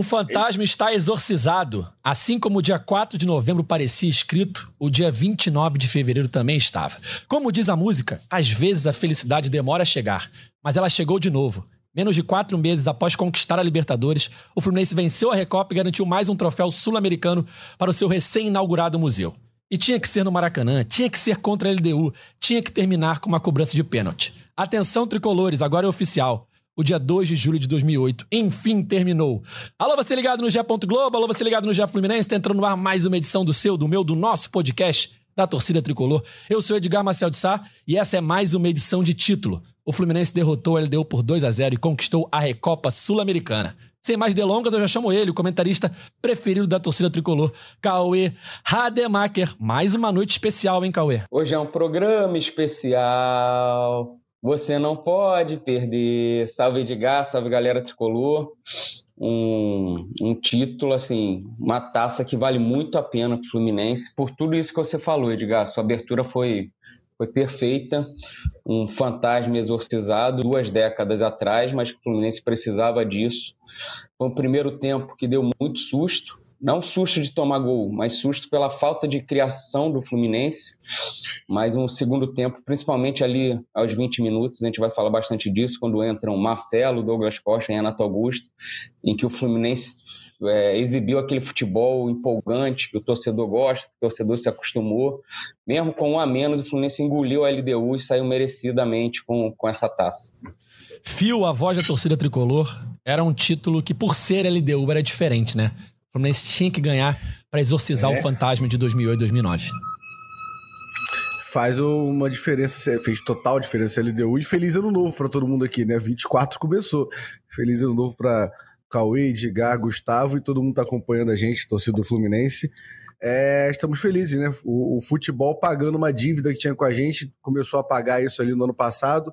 O fantasma está exorcizado. Assim como o dia 4 de novembro parecia escrito, o dia 29 de fevereiro também estava. Como diz a música, às vezes a felicidade demora a chegar, mas ela chegou de novo. Menos de quatro meses após conquistar a Libertadores, o Fluminense venceu a Recopa e garantiu mais um troféu sul-americano para o seu recém-inaugurado museu. E tinha que ser no Maracanã, tinha que ser contra a LDU, tinha que terminar com uma cobrança de pênalti. Atenção, tricolores, agora é oficial o dia 2 de julho de 2008. Enfim, terminou. Alô, você ligado no Gé. Globo, alô, você ligado no Gé Fluminense, tá entrando no ar mais uma edição do seu, do meu, do nosso podcast da torcida tricolor. Eu sou Edgar Marcel de Sá e essa é mais uma edição de título. O Fluminense derrotou o LDU por 2 a 0 e conquistou a Recopa Sul-Americana. Sem mais delongas, eu já chamo ele, o comentarista preferido da torcida tricolor, Cauê Rademacher. Mais uma noite especial, hein, Cauê? Hoje é um programa especial. Você não pode perder. Salve Edgar, salve galera tricolor. Um, um título, assim, uma taça que vale muito a pena para o Fluminense, por tudo isso que você falou, Edgar. Sua abertura foi, foi perfeita, um fantasma exorcizado duas décadas atrás, mas que o Fluminense precisava disso. Foi um primeiro tempo que deu muito susto, não susto de tomar gol, mas susto pela falta de criação do Fluminense. Mas um segundo tempo, principalmente ali aos 20 minutos, a gente vai falar bastante disso, quando entram Marcelo, Douglas Costa e Renato Augusto, em que o Fluminense é, exibiu aquele futebol empolgante que o torcedor gosta, que o torcedor se acostumou. Mesmo com um a menos, o Fluminense engoliu a LDU e saiu merecidamente com, com essa taça. Fio, a voz da torcida tricolor, era um título que, por ser LDU, era diferente, né? O Fluminense tinha que ganhar para exorcizar é. o fantasma de 2008 e 2009. Faz uma diferença, fez total diferença a LDU e feliz ano novo para todo mundo aqui, né? 24 começou. Feliz ano novo para Cauê, Edgar, Gustavo e todo mundo tá acompanhando a gente, torcida do Fluminense. É, estamos felizes, né? O, o, futebol pagando uma dívida que tinha com a gente, começou a pagar isso ali no ano passado,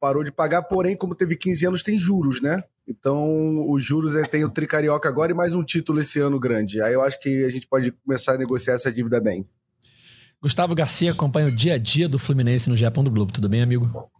parou de pagar, porém, como teve 15 anos, tem juros, né? Então, os juros é, tem o Tricarioca agora e mais um título esse ano grande. Aí eu acho que a gente pode começar a negociar essa dívida bem. Gustavo Garcia acompanha o dia a dia do Fluminense no Japão do Globo. Tudo bem, amigo?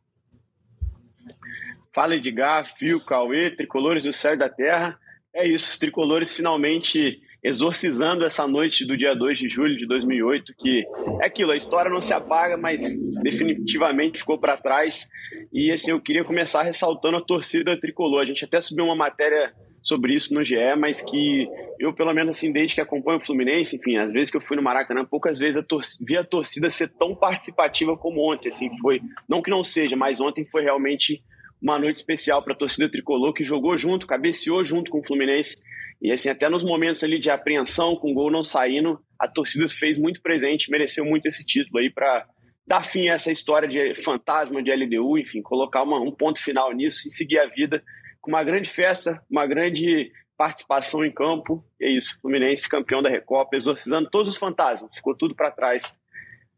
Fala Edgar, Fio, Cauê, tricolores do céu e da terra. É isso, os tricolores finalmente exorcizando essa noite do dia 2 de julho de 2008, que é aquilo, a história não se apaga, mas definitivamente ficou para trás. E assim, eu queria começar ressaltando a torcida tricolor. A gente até subiu uma matéria sobre isso no GE, mas que eu, pelo menos assim, desde que acompanho o Fluminense, enfim, às vezes que eu fui no Maracanã, poucas vezes a vi a torcida ser tão participativa como ontem, assim, foi, não que não seja, mas ontem foi realmente uma noite especial para a torcida tricolor que jogou junto, cabeceou junto com o Fluminense e assim, até nos momentos ali de apreensão, com o gol não saindo, a torcida fez muito presente, mereceu muito esse título aí para dar fim a essa história de fantasma de LDU, enfim, colocar uma, um ponto final nisso e seguir a vida com uma grande festa, uma grande participação em campo. E é isso, Fluminense campeão da Recopa, exorcizando todos os fantasmas, ficou tudo para trás.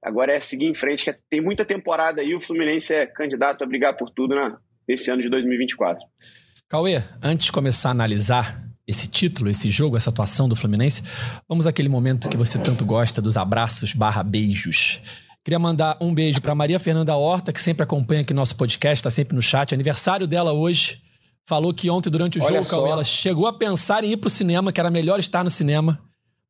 Agora é seguir em frente, que tem muita temporada aí, o Fluminense é candidato a brigar por tudo nesse ano de 2024. Cauê, antes de começar a analisar esse título, esse jogo, essa atuação do Fluminense, vamos àquele momento que você tanto gosta dos abraços barra beijos. Queria mandar um beijo para Maria Fernanda Horta, que sempre acompanha aqui nosso podcast, está sempre no chat. Aniversário dela hoje. Falou que ontem, durante o Olha jogo, Cauê, ela chegou a pensar em ir pro cinema, que era melhor estar no cinema,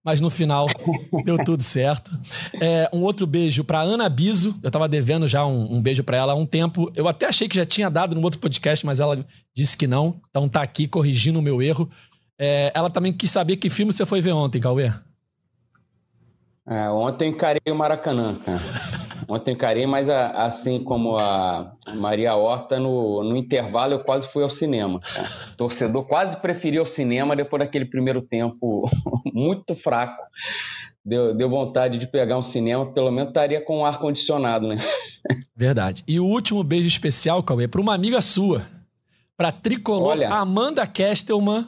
mas no final deu tudo certo. É, um outro beijo para Ana Biso. Eu estava devendo já um, um beijo para ela há um tempo. Eu até achei que já tinha dado no outro podcast, mas ela disse que não. Então tá aqui corrigindo o meu erro. É, ela também quis saber que filme você foi ver ontem, Cauê. É, ontem encarei o Maracanã, cara. Ontem encarei, mas a, assim como a Maria Horta, no, no intervalo eu quase fui ao cinema. Cara. Torcedor quase preferiu o cinema depois daquele primeiro tempo muito fraco. Deu, deu vontade de pegar um cinema, pelo menos estaria com ar-condicionado, né? Verdade. E o último beijo especial, Cauê, para uma amiga sua, para tricolor Olha, Amanda Kestelman,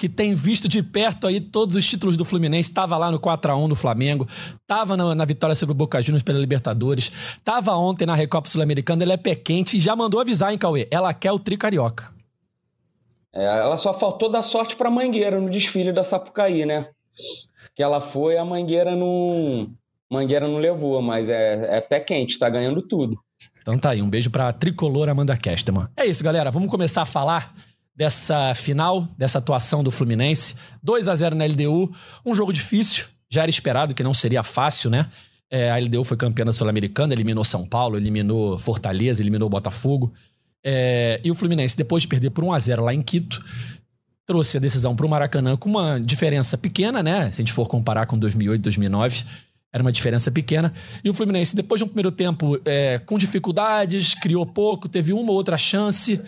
que tem visto de perto aí todos os títulos do Fluminense, estava lá no 4 a 1 do Flamengo, estava na, na, vitória sobre o Boca Juniors pela Libertadores, estava ontem na Recopa Sul-Americana, ela é pé quente e já mandou avisar, hein, Cauê? Ela quer o tricarioca. É, ela só faltou dar sorte para Mangueira no desfile da Sapucaí, né? Que ela foi, a Mangueira não, Mangueira não levou, mas é, é pé quente, tá ganhando tudo. Então tá aí, um beijo pra tricolor Amanda Kesterman. É isso, galera, vamos começar a falar dessa final, dessa atuação do Fluminense. 2 a 0 na LDU, um jogo difícil, já era esperado que não seria fácil, né? É, a LDU foi campeã da Sul-Americana, eliminou São Paulo, eliminou Fortaleza, eliminou Botafogo. É, e o Fluminense, depois de perder por 1 a 0 lá em Quito, trouxe a decisão para o Maracanã com uma diferença pequena, né? Se a gente for comparar com 2008, 2009, era uma diferença pequena. E o Fluminense, depois de um primeiro tempo é, com dificuldades, criou pouco, teve uma ou outra chance.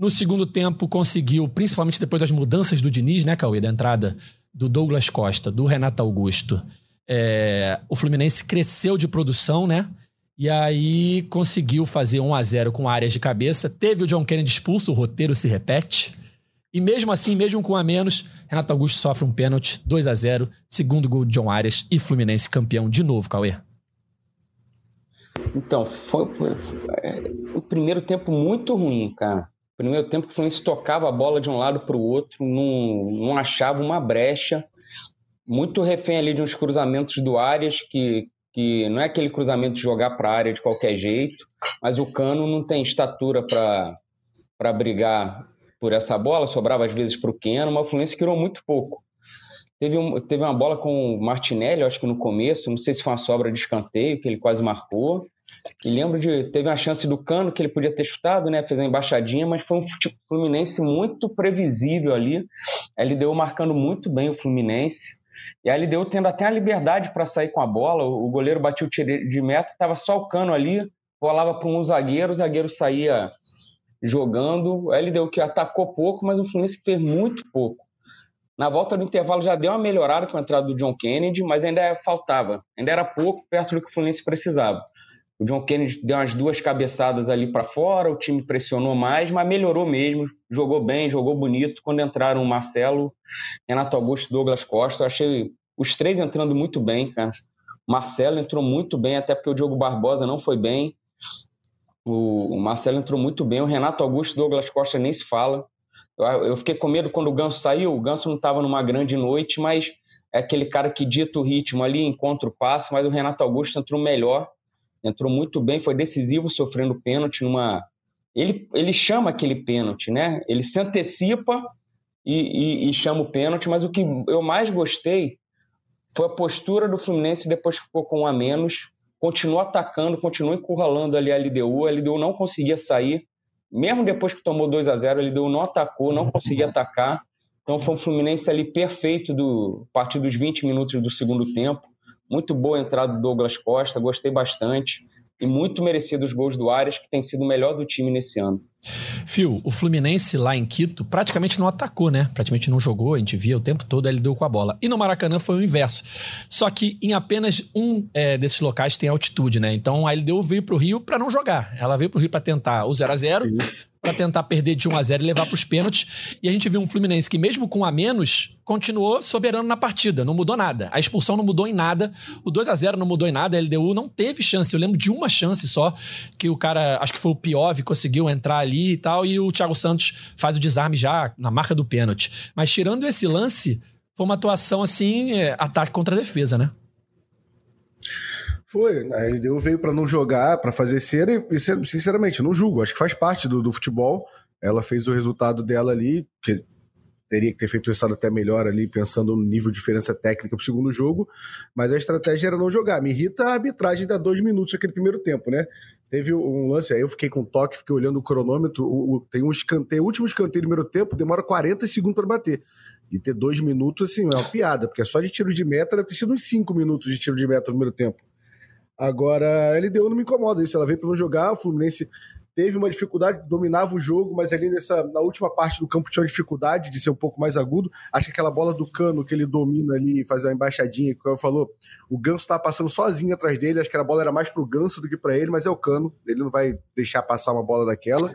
No segundo tempo, conseguiu, principalmente depois das mudanças do Diniz, né, Cauê? Da entrada do Douglas Costa, do Renato Augusto. É, o Fluminense cresceu de produção, né? E aí conseguiu fazer 1 a 0 com áreas de cabeça. Teve o John Kennedy expulso, o roteiro se repete. E mesmo assim, mesmo com a menos, Renato Augusto sofre um pênalti, 2 a 0 segundo gol de John Arias e Fluminense campeão de novo, Cauê. Então, foi, foi, foi um primeiro tempo muito ruim, cara. Primeiro tempo que o Fluminense tocava a bola de um lado para o outro, não, não achava uma brecha. Muito refém ali de uns cruzamentos do Arias, que, que não é aquele cruzamento de jogar para a área de qualquer jeito, mas o Cano não tem estatura para brigar por essa bola, sobrava às vezes para o Keno, mas o Fluminense criou muito pouco. Teve, um, teve uma bola com o Martinelli, acho que no começo, não sei se foi uma sobra de escanteio, que ele quase marcou. E lembro de. Teve uma chance do Cano que ele podia ter chutado, né? Fez a embaixadinha, mas foi um Fluminense muito previsível ali. A LDU marcando muito bem o Fluminense. E a LDU tendo até a liberdade para sair com a bola. O goleiro batia o tiro de meta, estava só o Cano ali, rolava para um zagueiro, o zagueiro saía jogando. Ele deu que atacou pouco, mas o Fluminense fez muito pouco. Na volta do intervalo já deu uma melhorada com a entrada do John Kennedy, mas ainda faltava. Ainda era pouco perto do que o Fluminense precisava. O John Kennedy deu umas duas cabeçadas ali para fora, o time pressionou mais, mas melhorou mesmo. Jogou bem, jogou bonito. Quando entraram o Marcelo, Renato Augusto Douglas Costa, eu achei os três entrando muito bem, cara. O Marcelo entrou muito bem, até porque o Diogo Barbosa não foi bem. O, Marcelo entrou muito bem, o Renato Augusto Douglas Costa nem se fala. Eu, eu fiquei com medo quando o Ganso saiu. O Ganso não estava numa grande noite, mas é aquele cara que dita o ritmo ali, encontra o passe. Mas o Renato Augusto entrou melhor, entrou muito bem, foi decisivo, sofrendo pênalti numa. Ele, ele chama aquele pênalti, né? Ele se antecipa e, e, e chama o pênalti, mas o que eu mais gostei foi a postura do Fluminense depois que ficou com um a menos continuou atacando, continuou encurralando ali a LDU. A LDU não conseguia sair. Mesmo depois que tomou 2 a 0 a LDU não atacou, não conseguia atacar. Então foi um Fluminense ali perfeito do, a partir dos 20 minutos do segundo tempo. Muito boa a entrada do Douglas Costa, gostei bastante e muito merecido os gols do Arias, que tem sido o melhor do time nesse ano. Fio, o Fluminense lá em Quito praticamente não atacou, né? Praticamente não jogou, a gente via o tempo todo ele deu com a bola. E no Maracanã foi o inverso. Só que em apenas um é, desses locais tem altitude, né? Então a LDU veio para o Rio para não jogar. Ela veio para o Rio para tentar o 0 a 0 para tentar perder de 1 a 0 e levar para os pênaltis. E a gente viu um Fluminense que, mesmo com a menos, continuou soberano na partida. Não mudou nada. A expulsão não mudou em nada. O 2 a 0 não mudou em nada. A LDU não teve chance. Eu lembro de uma chance só, que o cara, acho que foi o Piov, conseguiu entrar ali e tal. E o Thiago Santos faz o desarme já na marca do pênalti. Mas tirando esse lance, foi uma atuação assim, é, ataque contra defesa, né? Foi, a LDU veio para não jogar, para fazer cera, e sinceramente, não julgo, acho que faz parte do, do, futebol. Ela fez o resultado dela ali, que teria que ter feito o resultado até melhor ali, pensando no nível de diferença técnica pro segundo jogo, mas a estratégia era não jogar. Me irrita a arbitragem da dois minutos naquele primeiro tempo, né? Teve um lance, aí eu fiquei com toque, fiquei olhando o cronômetro, o, o, tem um escanteio, o último escanteio do primeiro tempo demora 40 segundos para bater. E ter dois minutos, assim, é uma piada, porque é só de tiro de meta deve ter sido uns cinco minutos de tiro de meta no primeiro tempo. Agora, a LDU não me incomoda isso. Ela veio para não jogar, o Fluminense teve uma dificuldade, dominava o jogo, mas ali nessa, na última parte do campo tinha uma dificuldade de ser um pouco mais agudo. Acho que aquela bola do cano que ele domina ali, faz uma embaixadinha, que o falou, o Ganso estava passando sozinho atrás dele. Acho que a bola era mais pro Ganso do que para ele, mas é o cano. Ele não vai deixar passar uma bola daquela.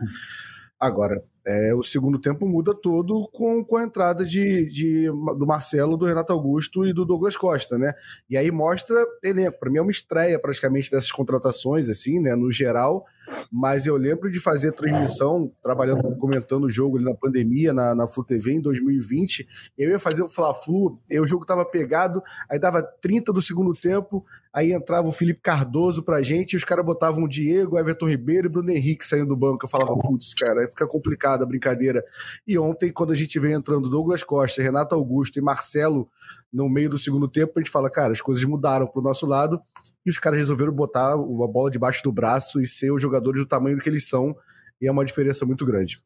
Agora, é, o segundo tempo muda todo com, com a entrada de, de, do Marcelo, do Renato Augusto e do Douglas Costa, né? E aí mostra elenco. Para mim é uma estreia praticamente dessas contratações, assim, né? No geral, mas eu lembro de fazer transmissão, trabalhando, comentando o jogo ali na pandemia, na, na Flu TV em 2020. Eu ia fazer o Fla-Flu, o jogo tava pegado, aí dava 30 do segundo tempo, aí entrava o Felipe Cardoso pra gente, e os caras botavam o Diego, Everton Ribeiro e Bruno Henrique saindo do banco. Eu falava, putz, cara, aí fica complicada a brincadeira. E ontem, quando a gente veio entrando Douglas Costa, Renato Augusto e Marcelo no meio do segundo tempo, a gente fala, cara, as coisas mudaram pro nosso lado e os caras resolveram botar uma bola debaixo do braço e ser os jogadores do tamanho que eles são, e é uma diferença muito grande.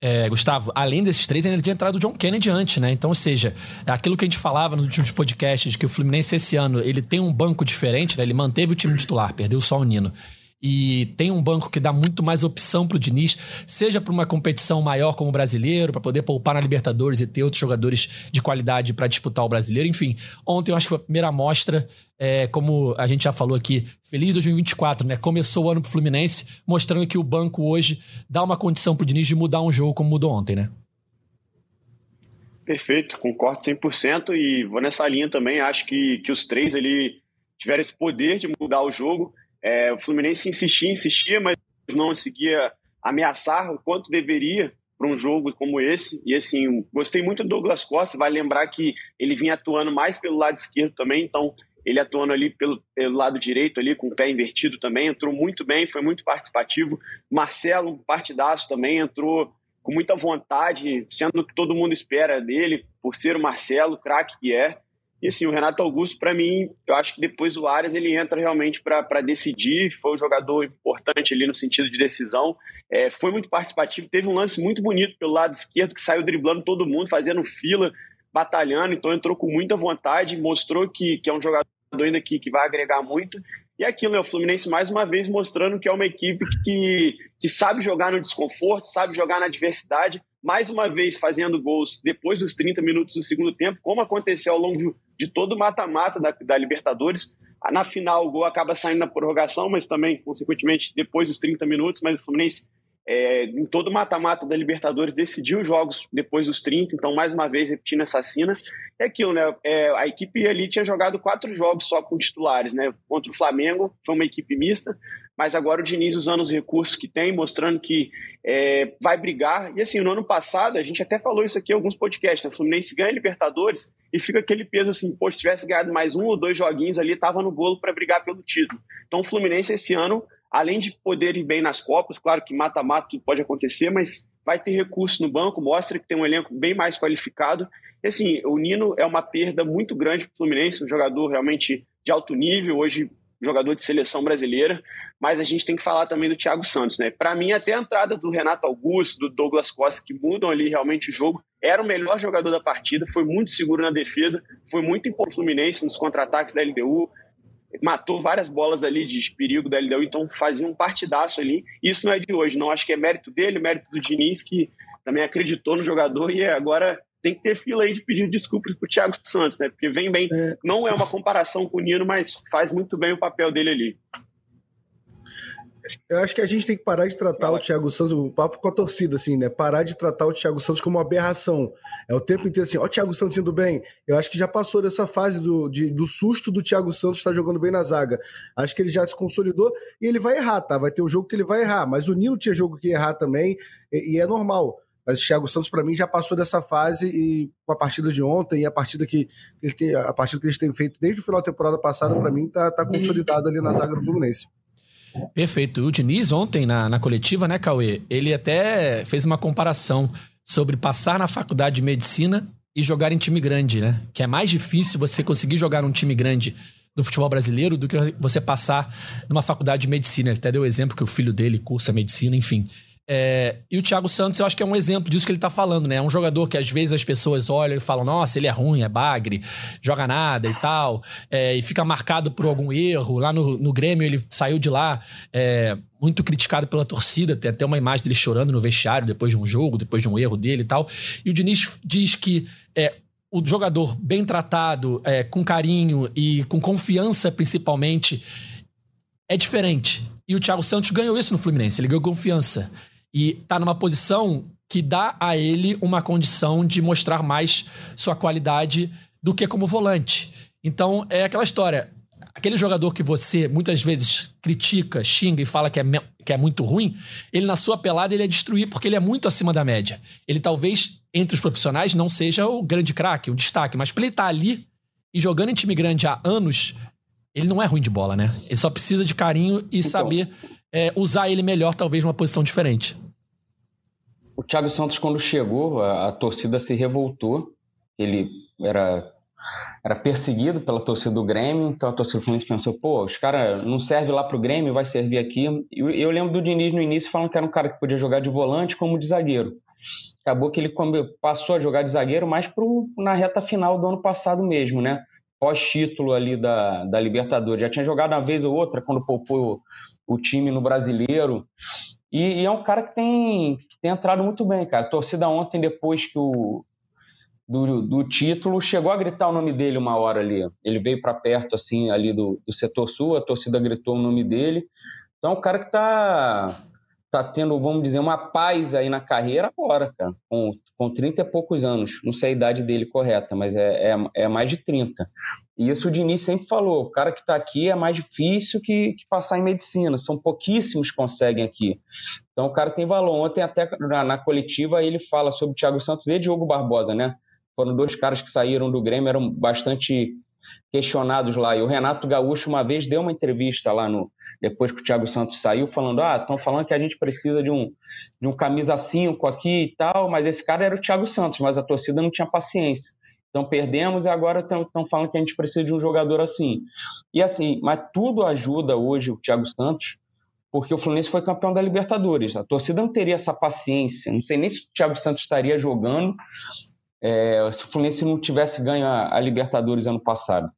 É, Gustavo, além desses três, ainda tinha entrado o John Kennedy antes, né? Então, ou seja, é aquilo que a gente falava nos últimos podcasts, que o Fluminense esse ano ele tem um banco diferente, né? Ele manteve o time titular, perdeu só o Nino e tem um banco que dá muito mais opção para o Diniz, seja para uma competição maior como o brasileiro, para poder poupar na Libertadores e ter outros jogadores de qualidade para disputar o brasileiro. Enfim, ontem eu acho que foi a primeira amostra, é, como a gente já falou aqui, feliz 2024, né? Começou o ano para o Fluminense, mostrando que o banco hoje dá uma condição para o Diniz de mudar um jogo como mudou ontem, né? Perfeito, concordo 100% e vou nessa linha também. Acho que, que os três ali tiveram esse poder de mudar o jogo. É, o Fluminense insistia, insistia, mas não conseguia ameaçar o quanto deveria para um jogo como esse. E assim, gostei muito do Douglas Costa. Vai lembrar que ele vinha atuando mais pelo lado esquerdo também, então ele atuando ali pelo, pelo lado direito, ali com o pé invertido também, entrou muito bem, foi muito participativo. Marcelo, um partidaço também, entrou com muita vontade, sendo o que todo mundo espera dele, por ser o Marcelo, craque que é. E assim, o Renato Augusto, para mim, eu acho que depois o Arias ele entra realmente para decidir. Foi um jogador importante ali no sentido de decisão. É, foi muito participativo. Teve um lance muito bonito pelo lado esquerdo que saiu driblando todo mundo, fazendo fila, batalhando. Então entrou com muita vontade, mostrou que, que é um jogador ainda que, que vai agregar muito. E aquilo, né, o Fluminense mais uma vez mostrando que é uma equipe que, que sabe jogar no desconforto, sabe jogar na adversidade, mais uma vez fazendo gols depois dos 30 minutos do segundo tempo, como aconteceu ao longo de todo o mata-mata da, da Libertadores. Na final, o gol acaba saindo na prorrogação, mas também, consequentemente, depois dos 30 minutos. Mas o Fluminense, é, em todo o mata-mata da Libertadores, decidiu os jogos depois dos 30. Então, mais uma vez, repetindo essa cena. É aquilo, né? É, a equipe ali tinha jogado quatro jogos só com titulares, né? Contra o Flamengo, foi uma equipe mista mas agora o Diniz usando os recursos que tem, mostrando que é, vai brigar. E assim, no ano passado, a gente até falou isso aqui em alguns podcasts, né? o Fluminense ganha Libertadores e fica aquele peso assim, pô, se tivesse ganhado mais um ou dois joguinhos ali, tava no bolo para brigar pelo título. Então o Fluminense esse ano, além de poder ir bem nas Copas, claro que mata-mata tudo pode acontecer, mas vai ter recurso no banco, mostra que tem um elenco bem mais qualificado. E assim, o Nino é uma perda muito grande para o Fluminense, um jogador realmente de alto nível, hoje jogador de seleção brasileira, mas a gente tem que falar também do Thiago Santos, né? Para mim, até a entrada do Renato Augusto, do Douglas Costa, que mudam ali realmente o jogo, era o melhor jogador da partida, foi muito seguro na defesa, foi muito importante Fluminense nos contra-ataques da LDU, matou várias bolas ali de perigo da LDU, então fazia um partidaço ali. Isso não é de hoje, não acho que é mérito dele, mérito do Diniz, que também acreditou no jogador e agora tem que ter fila aí de pedir desculpas pro Thiago Santos, né? Porque vem bem. É. Não é uma comparação com o Nino, mas faz muito bem o papel dele ali. Eu acho que a gente tem que parar de tratar o Thiago Santos, o papo com a torcida, assim, né? Parar de tratar o Thiago Santos como uma aberração. É o tempo inteiro assim, ó, o Thiago Santos indo bem. Eu acho que já passou dessa fase do, de, do susto do Thiago Santos estar jogando bem na zaga. Acho que ele já se consolidou e ele vai errar, tá? Vai ter um jogo que ele vai errar, mas o Nino tinha jogo que ia errar também, e, e é normal. Mas o Thiago Santos, para mim, já passou dessa fase e com a partida de ontem e a partida que, ele tem, a partida que eles têm feito desde o final da temporada passada, para mim, tá, tá consolidado ali na zaga do Fluminense. Perfeito. O Diniz, ontem, na, na coletiva, né, Cauê? Ele até fez uma comparação sobre passar na faculdade de medicina e jogar em time grande, né? Que é mais difícil você conseguir jogar num time grande do futebol brasileiro do que você passar numa faculdade de medicina. Ele até deu o exemplo que o filho dele cursa medicina, enfim. É, e o Thiago Santos, eu acho que é um exemplo disso que ele tá falando, né? É um jogador que às vezes as pessoas olham e falam, nossa, ele é ruim, é bagre, joga nada e tal, é, e fica marcado por algum erro. Lá no, no Grêmio, ele saiu de lá é, muito criticado pela torcida, tem até uma imagem dele chorando no vestiário depois de um jogo, depois de um erro dele e tal. E o Diniz diz que é, o jogador bem tratado, é, com carinho e com confiança, principalmente, é diferente. E o Thiago Santos ganhou isso no Fluminense, ele ganhou confiança e tá numa posição que dá a ele uma condição de mostrar mais sua qualidade do que como volante. Então é aquela história. aquele jogador que você muitas vezes critica, xinga e fala que é, que é muito ruim, ele na sua pelada ele é destruir porque ele é muito acima da média. Ele talvez, entre os profissionais, não seja o grande craque, o destaque, mas pra ele estar tá ali e jogando em time grande há anos, ele não é ruim de bola, né? Ele só precisa de carinho e então, saber é, usar ele melhor, talvez, numa posição diferente. O Thiago Santos, quando chegou, a, a torcida se revoltou. Ele era era perseguido pela torcida do Grêmio, então a torcida do Fluminense pensou, pô, os caras não servem lá pro Grêmio, vai servir aqui. Eu, eu lembro do Diniz no início falando que era um cara que podia jogar de volante como de zagueiro. Acabou que ele passou a jogar de zagueiro mais pro, na reta final do ano passado mesmo, né? Pós-título ali da, da Libertadores. Já tinha jogado uma vez ou outra quando poupou o, o time no Brasileiro. E, e, é um cara que tem, que tem entrado muito bem, cara. A torcida ontem, depois que o, do, do, título, chegou a gritar o nome dele uma hora ali. Ele veio para perto, assim, ali do, do, setor sul, a torcida gritou o nome dele. Então, o cara que tá, tá tendo, vamos dizer, uma paz aí na carreira agora, cara, com, com 30 e poucos anos. Não sei a idade dele correta, mas é, é, é mais de 30. E isso o Diniz sempre falou: o cara que está aqui é mais difícil que, que passar em medicina, são pouquíssimos que conseguem aqui. Então, o cara tem valor. Ontem, até na, na coletiva, ele fala sobre Thiago Santos e Diogo Barbosa, né? foram dois caras que saíram do Grêmio, eram bastante questionados lá. E o Renato Gaúcho uma vez deu uma entrevista lá no depois que o Thiago Santos saiu, falando: "Ah, estão falando que a gente precisa de um de um camisa 5 aqui e tal, mas esse cara era o Thiago Santos, mas a torcida não tinha paciência. Então perdemos e agora estão falando que a gente precisa de um jogador assim. E assim, mas tudo ajuda hoje o Thiago Santos, porque o Fluminense foi campeão da Libertadores. A torcida não teria essa paciência. Não sei nem se o Thiago Santos estaria jogando é, se o Fluminense não tivesse ganho a, a, Libertadores ano passado.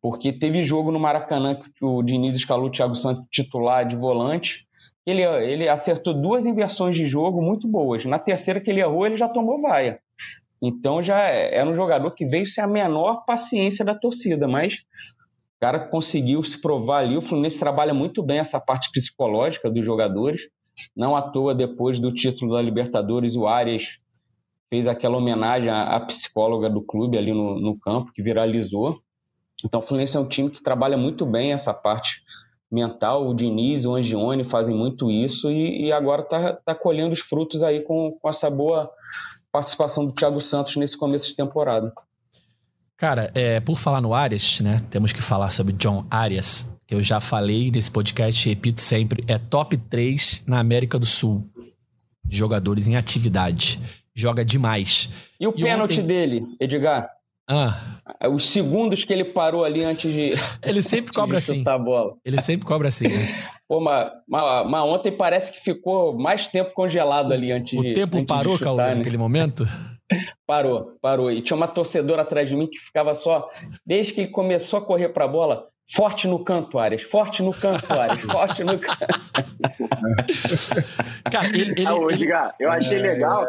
Porque teve jogo no Maracanã que o Diniz escalou o Thiago Santos titular de volante. Ele, ele acertou duas inversões de jogo muito boas. Na terceira que ele errou, ele já tomou vaia. Então já era um jogador que veio sem a menor paciência da torcida, mas o cara conseguiu se provar ali. O Fluminense trabalha muito bem essa parte psicológica dos jogadores. Não à toa, depois do título da Libertadores, o Arias fez aquela homenagem à, psicóloga do clube ali no, no, campo, que viralizou. Então, o Fluminense é um time que trabalha muito bem essa parte mental. O Diniz, o Angione fazem muito isso e, e agora está tá colhendo os frutos aí com, com essa boa participação do Thiago Santos nesse começo de temporada. Cara, é, por falar no Arias, né? Temos que falar sobre John Arias, que eu já falei nesse podcast, repito sempre, é top 3 na América do Sul de jogadores em atividade joga demais. E o e pênalti ontem... dele, Edgar? Ah. Os segundos que ele parou ali antes de. Ele sempre cobra assim. A bola. Ele sempre cobra assim. Né? Pô, mas, mas, mas, ontem parece que ficou mais tempo congelado ali antes o de. O tempo antes parou, Cauê, né? naquele momento? Parou, parou. E tinha uma torcedora atrás de mim que ficava só. Desde que ele começou a correr pra bola, Forte no canto, Arias. Forte no canto, Arias. Forte no canto. Cara, ele, ele, ah, ele... eu achei legal.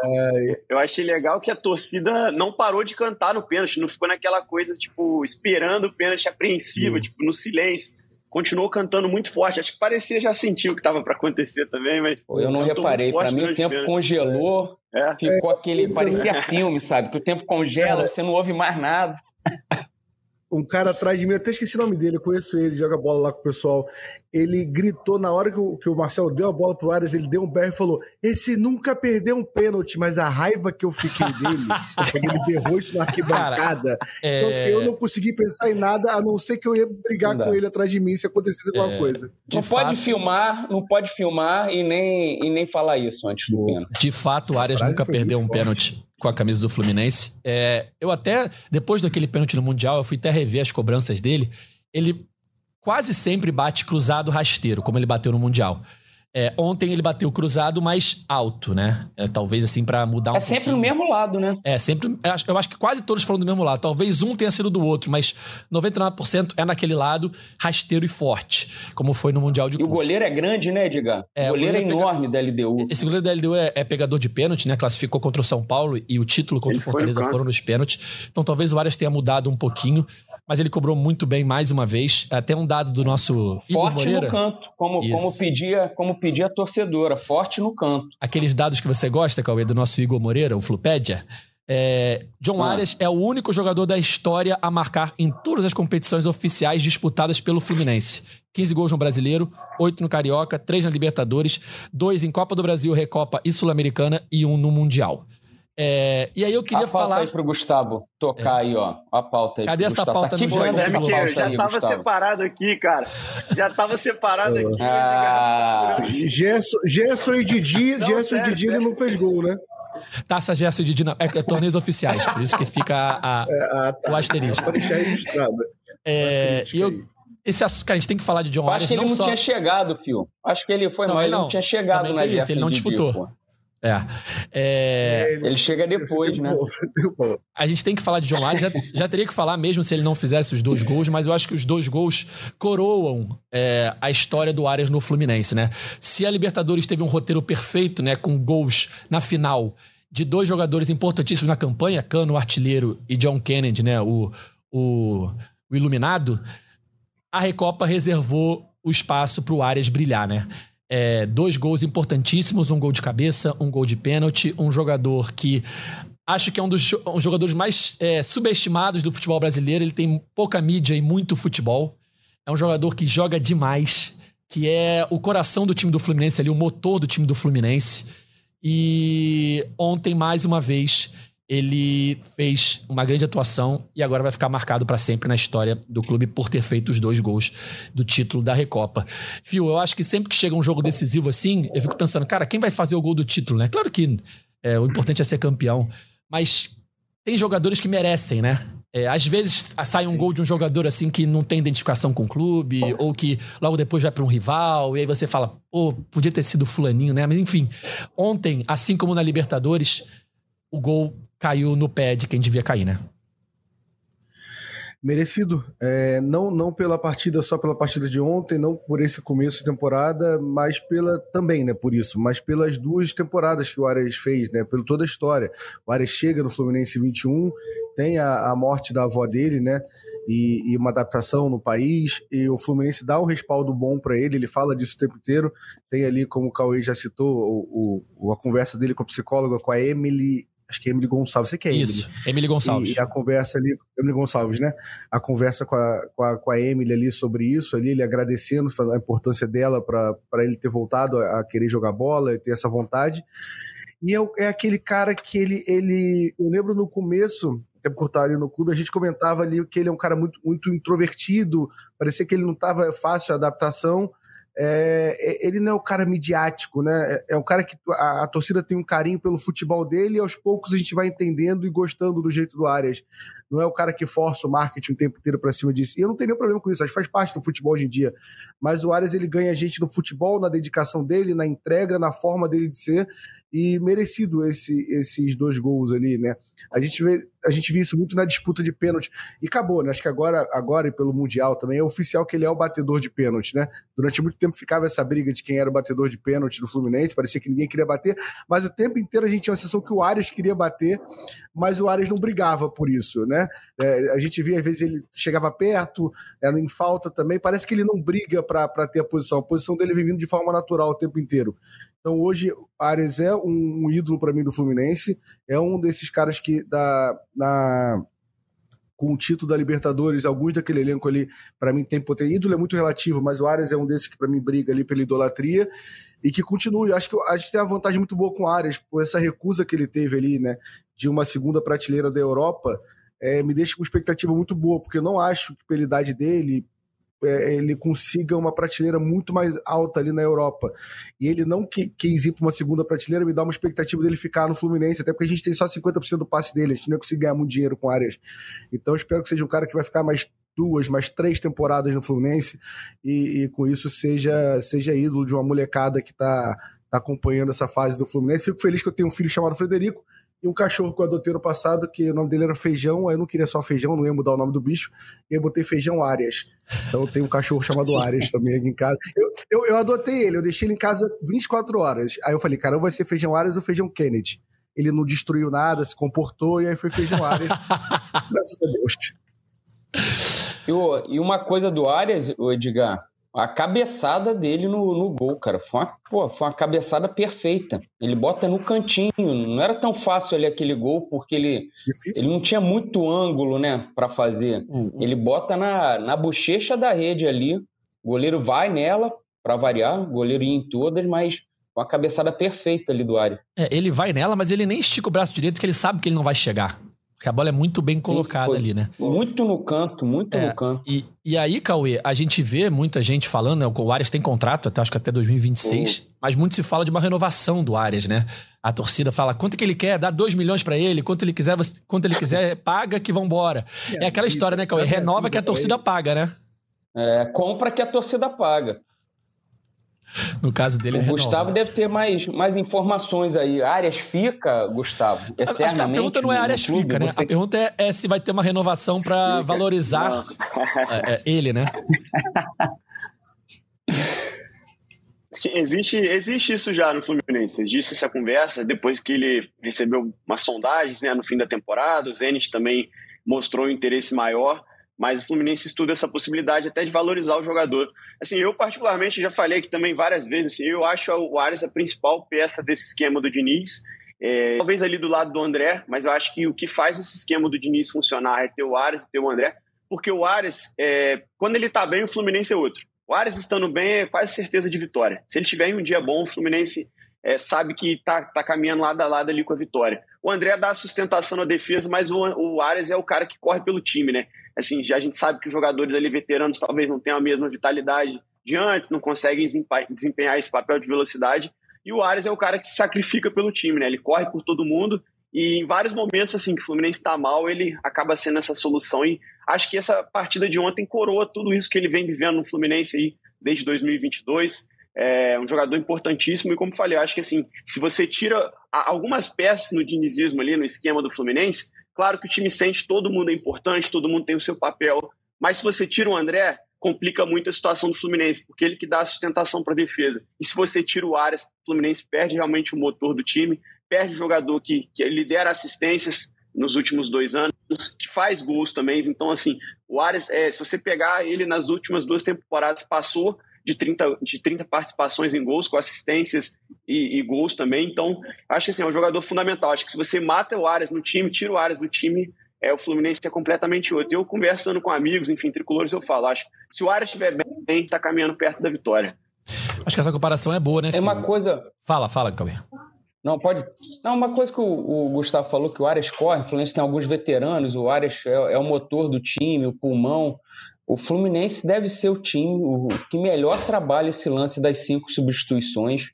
Eu achei legal que a torcida não parou de cantar no pênalti, não ficou naquela coisa, tipo, esperando o pênalti apreensiva, tipo, no silêncio. Continuou cantando muito forte. Acho que parecia já sentir o que estava para acontecer também, mas. eu não reparei. Para mim, o tempo pênalti. congelou. É. Ficou aquele. Parecia filme, sabe? Que o tempo congela, você não ouve mais nada um cara atrás de mim, eu até esqueci o nome dele, eu conheço ele, joga bola lá com o pessoal. Ele gritou na hora que o, que o Marcelo deu a bola pro Arias, ele deu um berro e falou: Esse nunca perdeu um pênalti, mas a raiva que eu fiquei dele, quando ele berrou isso na arquibancada. Cara, é... Então, assim, eu não consegui pensar em nada, a não ser que eu ia brigar com ele atrás de mim se acontecesse alguma é... coisa. não fato... pode filmar, não pode filmar e nem, e nem falar isso antes do pênalti. De fato, o Arias nunca perdeu um forte. pênalti com a camisa do Fluminense. É, eu até, depois daquele pênalti no Mundial, eu fui até rever as cobranças dele. Ele quase sempre bate cruzado rasteiro, como ele bateu no Mundial. É, ontem ele bateu cruzado mais alto, né? É, talvez assim para mudar um É sempre pouquinho. no mesmo lado, né? É, sempre. Eu acho que quase todos foram do mesmo lado. Talvez um tenha sido do outro, mas 99% é naquele lado, rasteiro e forte, como foi no Mundial de E o goleiro é grande, né, Edgar? É, o goleiro, é enorme da LDU. Esse goleiro da LDU é, é, pegador de pênalti, né? Classificou contra o São Paulo e o título contra ele o Fortaleza foram nos pênaltis. Então talvez o Arias tenha mudado um pouquinho, mas ele cobrou muito bem mais uma vez. Até um dado do nosso Igor forte Moreira. no canto, como, como pedia, como pedia a torcedora, forte no canto. Aqueles dados que você gosta, Cauê, do nosso Igor Moreira, o Flupédia, É, John Ah. Arias é o único jogador da história a marcar em todas as competições oficiais disputadas pelo Fluminense. 15 gols no Brasileiro, 8 no Carioca, 3 na Libertadores, 2 em Copa do Brasil, Recopa e Sul-Americana e um no Mundial. É, e aí eu queria a pauta falar. aí pro Gustavo tocar aí, ó. A pauta aí. Cadê essa Gustavo. pauta tá aqui no É? Miquel, pauta já aí, tava Gustavo. separado aqui, cara. Já tava separado aqui. Ah. Gerson, Gerson e Didi, Não, Gerson e Didi ele não fez gol, né? Taça Gerson de Dina... é, é torneios oficiais, por isso que fica a- a- Ah, tá. o asterisco. Pra deixar registrado. É, e eu, esse assunto, cara, a gente tem que falar de John acho Arias que ele não não só. tinha chegado, fio. Acho que ele foi Também mal, ele não, não. tinha chegado na isso, ele não Didi, disputou. É. É, Ele chega depois, né? A gente tem que falar de John Arias, já, já teria que falar mesmo se ele não fizesse os dois gols, mas eu acho que os dois gols coroam é, a história do Arias no Fluminense, né? Se a Libertadores teve um roteiro perfeito, né, com gols na final de dois jogadores importantíssimos na campanha, Cano, o artilheiro, e John Kennedy, né, o, o, o iluminado, a Recopa reservou o espaço para o Arias brilhar, né? É, dois gols importantíssimos, um gol de cabeça, um gol de pênalti, um jogador que acho que é um dos um jogadores mais é, subestimados do futebol brasileiro. Ele tem pouca mídia e muito futebol. É um jogador que joga demais, que é o coração do time do Fluminense ali, o motor do time do Fluminense. E ontem, mais uma vez, ele fez uma grande atuação e agora vai ficar marcado para sempre na história do clube por ter feito os dois gols do título da Recopa. Fio, eu acho que sempre que chega um jogo decisivo assim, eu fico pensando, cara, quem vai fazer o gol do título, né? Claro que é, o importante é ser campeão, mas tem jogadores que merecem, né? É, às vezes sai um gol de um jogador assim que não tem identificação com o clube, ou que logo depois vai para um rival, e aí você fala, pô, podia ter sido fulaninho, né? Mas enfim, ontem, assim como na Libertadores, o gol caiu no pé de quem devia cair, né? Merecido. É, não, não pela partida, só pela partida de ontem, não por esse começo de temporada, mas pela também, né? Por isso, mas pelas duas temporadas que o Arias fez, né? Pelo toda a história. O Arias chega no Fluminense 21, tem a, a morte da avó dele, né? E, e uma adaptação no país, e o Fluminense dá um respaldo bom para ele, ele fala disso o tempo inteiro. Tem ali, como o Cauê já citou, o, o- a conversa dele com a psicóloga, com a Emily. Acho que é Emily Gonçalves, você que é Emily. Isso, Emily Gonçalves. E, a conversa ali, Emily Gonçalves, né? A conversa com a, com a, com a Emily ali sobre isso, ali, ele agradecendo a importância dela para ele ter voltado a, a querer jogar bola, ter essa vontade. E é, é aquele cara que ele, ele. Eu lembro no começo, até por estar ali no clube, a gente comentava ali que ele é um cara muito, muito introvertido, parecia que ele não estava fácil a adaptação. É, é- ele não é o cara midiático, né? É, é o cara que a, a torcida tem um carinho pelo futebol dele e aos poucos a gente vai entendendo e gostando do jeito do Arias. Não é o cara que força o marketing o tempo inteiro pra cima disso. E eu não tenho nenhum problema com isso, acho que faz parte do futebol hoje em dia. Mas o Arias ele ganha a gente no futebol, na dedicação dele, na entrega, na forma dele de ser. E merecido esse, esses dois gols ali, né? A gente vê, a gente viu isso muito na disputa de pênalti. E acabou, né? Acho que agora, agora e pelo Mundial também é oficial que ele é o batedor de pênalti, né? Durante muito tempo ficava essa briga de quem era o batedor de pênalti do Fluminense, parecia que ninguém queria bater, mas o tempo inteiro a gente tinha a sensação que o Arias queria bater, mas o Arias não brigava por isso, né? É, a gente via, às vezes, ele chegava perto, era em falta também, parece que ele não briga para ter a posição, a posição dele vem vindo de forma natural o tempo inteiro. Então hoje Ares é um, um ídolo para mim do Fluminense, é um desses caras que da, na, com o título da Libertadores, alguns daquele elenco ali, para mim tem potência. Ídolo é muito relativo, mas o Ares é um desses que para mim briga ali pela idolatria e que continue. Acho que a gente tem uma vantagem muito boa com o Ares, por essa recusa que ele teve ali, né, de uma segunda prateleira da Europa, é, me deixa com expectativa muito boa, porque eu não acho que pela idade dele é, ele consiga uma prateleira muito mais alta ali na Europa. E ele não que, quis ir para uma segunda prateleira, me dá uma expectativa dele ficar no Fluminense, até porque a gente tem só 50% do passe dele, a gente não vai conseguir ganhar muito dinheiro com áreas. Então espero que seja um cara que vai ficar mais duas, mais três temporadas no Fluminense e, e com isso seja, seja ídolo de uma molecada que está tá acompanhando essa fase do Fluminense. Fico feliz que eu tenho um filho chamado Frederico e um cachorro que eu adotei no passado, que o nome dele era Feijão, aí eu não queria só Feijão, não ia mudar o nome do bicho, e eu botei Feijão Arias. Então eu tenho um cachorro chamado Arias também aqui em casa. Eu, eu, eu, adotei ele, eu deixei ele em casa 24 horas. Aí eu falei, cara, vai ser Feijão Arias ou Feijão Kennedy. Ele não destruiu nada, se comportou, e aí foi Feijão Arias. Graças a Deus. E, uma coisa do Arias, o Edgar, a cabeçada dele no, no gol, cara. Foi uma, pô, foi uma cabeçada perfeita. Ele bota no cantinho. Não era tão fácil ali aquele gol, porque ele, ele não tinha muito ângulo, né, para fazer. Uhum. Ele bota na, na bochecha da rede ali. O goleiro vai nela, para variar. O goleiro ia em todas, mas uma cabeçada perfeita ali do Ari. É, ele vai nela, mas ele nem estica o braço direito, que ele sabe que ele não vai chegar. Porque a bola é muito bem colocada ali, né? Muito no canto, muito é, no canto. E, e aí, Cauê, a gente vê muita gente falando, né? O Arias tem contrato, até, acho que até 2026, uhum. mas muito se fala de uma renovação do Arias, né? A torcida fala quanto que ele quer, dá 2 milhões para ele, quanto ele quiser, quanto ele quiser, paga que vambora. É, é aquela história, né, Cauê? Renova que a torcida paga, né? É, compra que a torcida paga. No caso dele, o é Gustavo deve ter mais, mais informações aí. Áreas fica, Gustavo? Eternamente Acho que a pergunta não é áreas fica, né? Você... A pergunta é, é, se vai ter uma renovação para valorizar é, é, ele, né? Sim, existe, existe isso já no Fluminense. Existe essa conversa depois que ele recebeu umas sondagens né, no fim da temporada. O Zenit também mostrou um interesse maior mas o Fluminense estuda essa possibilidade até de valorizar o jogador. Assim, eu particularmente já falei aqui também várias vezes, assim, eu acho o Ares a principal peça desse esquema do Diniz. É, talvez ali do lado do André, mas eu acho que o que faz esse esquema do Diniz funcionar é ter o Ares e ter o André, porque o Ares, é, quando ele tá bem, o Fluminense é outro. O Ares estando bem é quase certeza de vitória. Se ele tiver em um dia bom, o Fluminense é, sabe que tá, tá caminhando lado a lado ali com a vitória. O André dá sustentação na defesa, mas o, o Ares é o cara que corre pelo time, né? Assim, já a gente sabe que os jogadores ali veteranos talvez não tenham a mesma vitalidade de antes, não conseguem desempenhar esse papel de velocidade. E o Ares é o cara que se sacrifica pelo time, né? Ele corre por todo mundo e em vários momentos, assim, que o Fluminense está mal, ele acaba sendo essa solução. E acho que essa partida de ontem coroa tudo isso que ele vem vivendo no Fluminense aí desde 2022. É um jogador importantíssimo e, como falei, acho que assim, se você tira algumas peças no dinizismo ali, no esquema do Fluminense, Claro que o time sente todo mundo é importante, todo mundo tem o seu papel, mas se você tira o André, complica muito a situação do Fluminense, porque ele que dá a sustentação para a defesa. E se você tira o Arias, o Fluminense perde realmente o motor do time, perde o jogador que, que lidera assistências nos últimos dois anos, que faz gols também. Então, assim, o Arias, é, se você pegar ele nas últimas duas temporadas, passou de 30, de 30 participações em gols, com assistências e, e, gols também. Então, acho que assim, é um jogador fundamental. Acho que se você mata o Arias no time, tira o Arias do time, é, o Fluminense é completamente outro. Eu conversando com amigos, enfim, tricolores, eu falo, acho que se o Arias estiver bem, está caminhando perto da vitória. Acho que essa comparação é boa, né? É uma coisa. Fala, fala, Cauê. Não, pode. Não, uma coisa que o, o, Gustavo falou, que o Arias corre, o Fluminense tem alguns veteranos, o Arias é, é, o motor do time, o pulmão. O Fluminense deve ser o time o, que melhor trabalha esse lance das cinco substituições.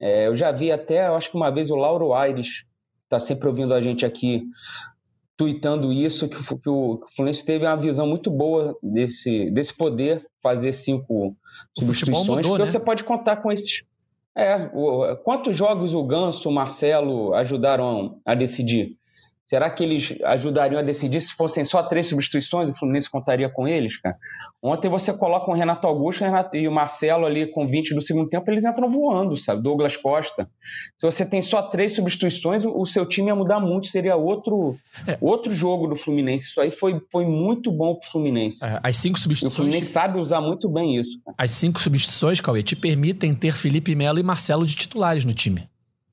É, eu já vi até, acho que uma vez o Lauro Aires, está sempre ouvindo a gente aqui, tweetando isso, que, que, o, que o Fluminense teve uma visão muito boa desse, desse poder fazer cinco o substituições, mudou, porque né? você pode contar com esses. É, o, quantos jogos o Ganso, o Marcelo ajudaram a decidir? Será que eles ajudariam a decidir se fossem só três substituições? O Fluminense contaria com eles, cara? Ontem você coloca o Renato Augusto e o Marcelo ali com 20 do segundo tempo, eles entram voando, sabe? Douglas Costa. Se você tem só três substituições, o seu time ia mudar muito, seria outro, é. outro jogo do Fluminense. Isso aí foi, foi muito bom pro Fluminense. É, as cinco substituições. E o Fluminense sabe usar muito bem isso. Cara. As cinco substituições, Cauê, te permitem ter Felipe Melo e Marcelo de titulares no time.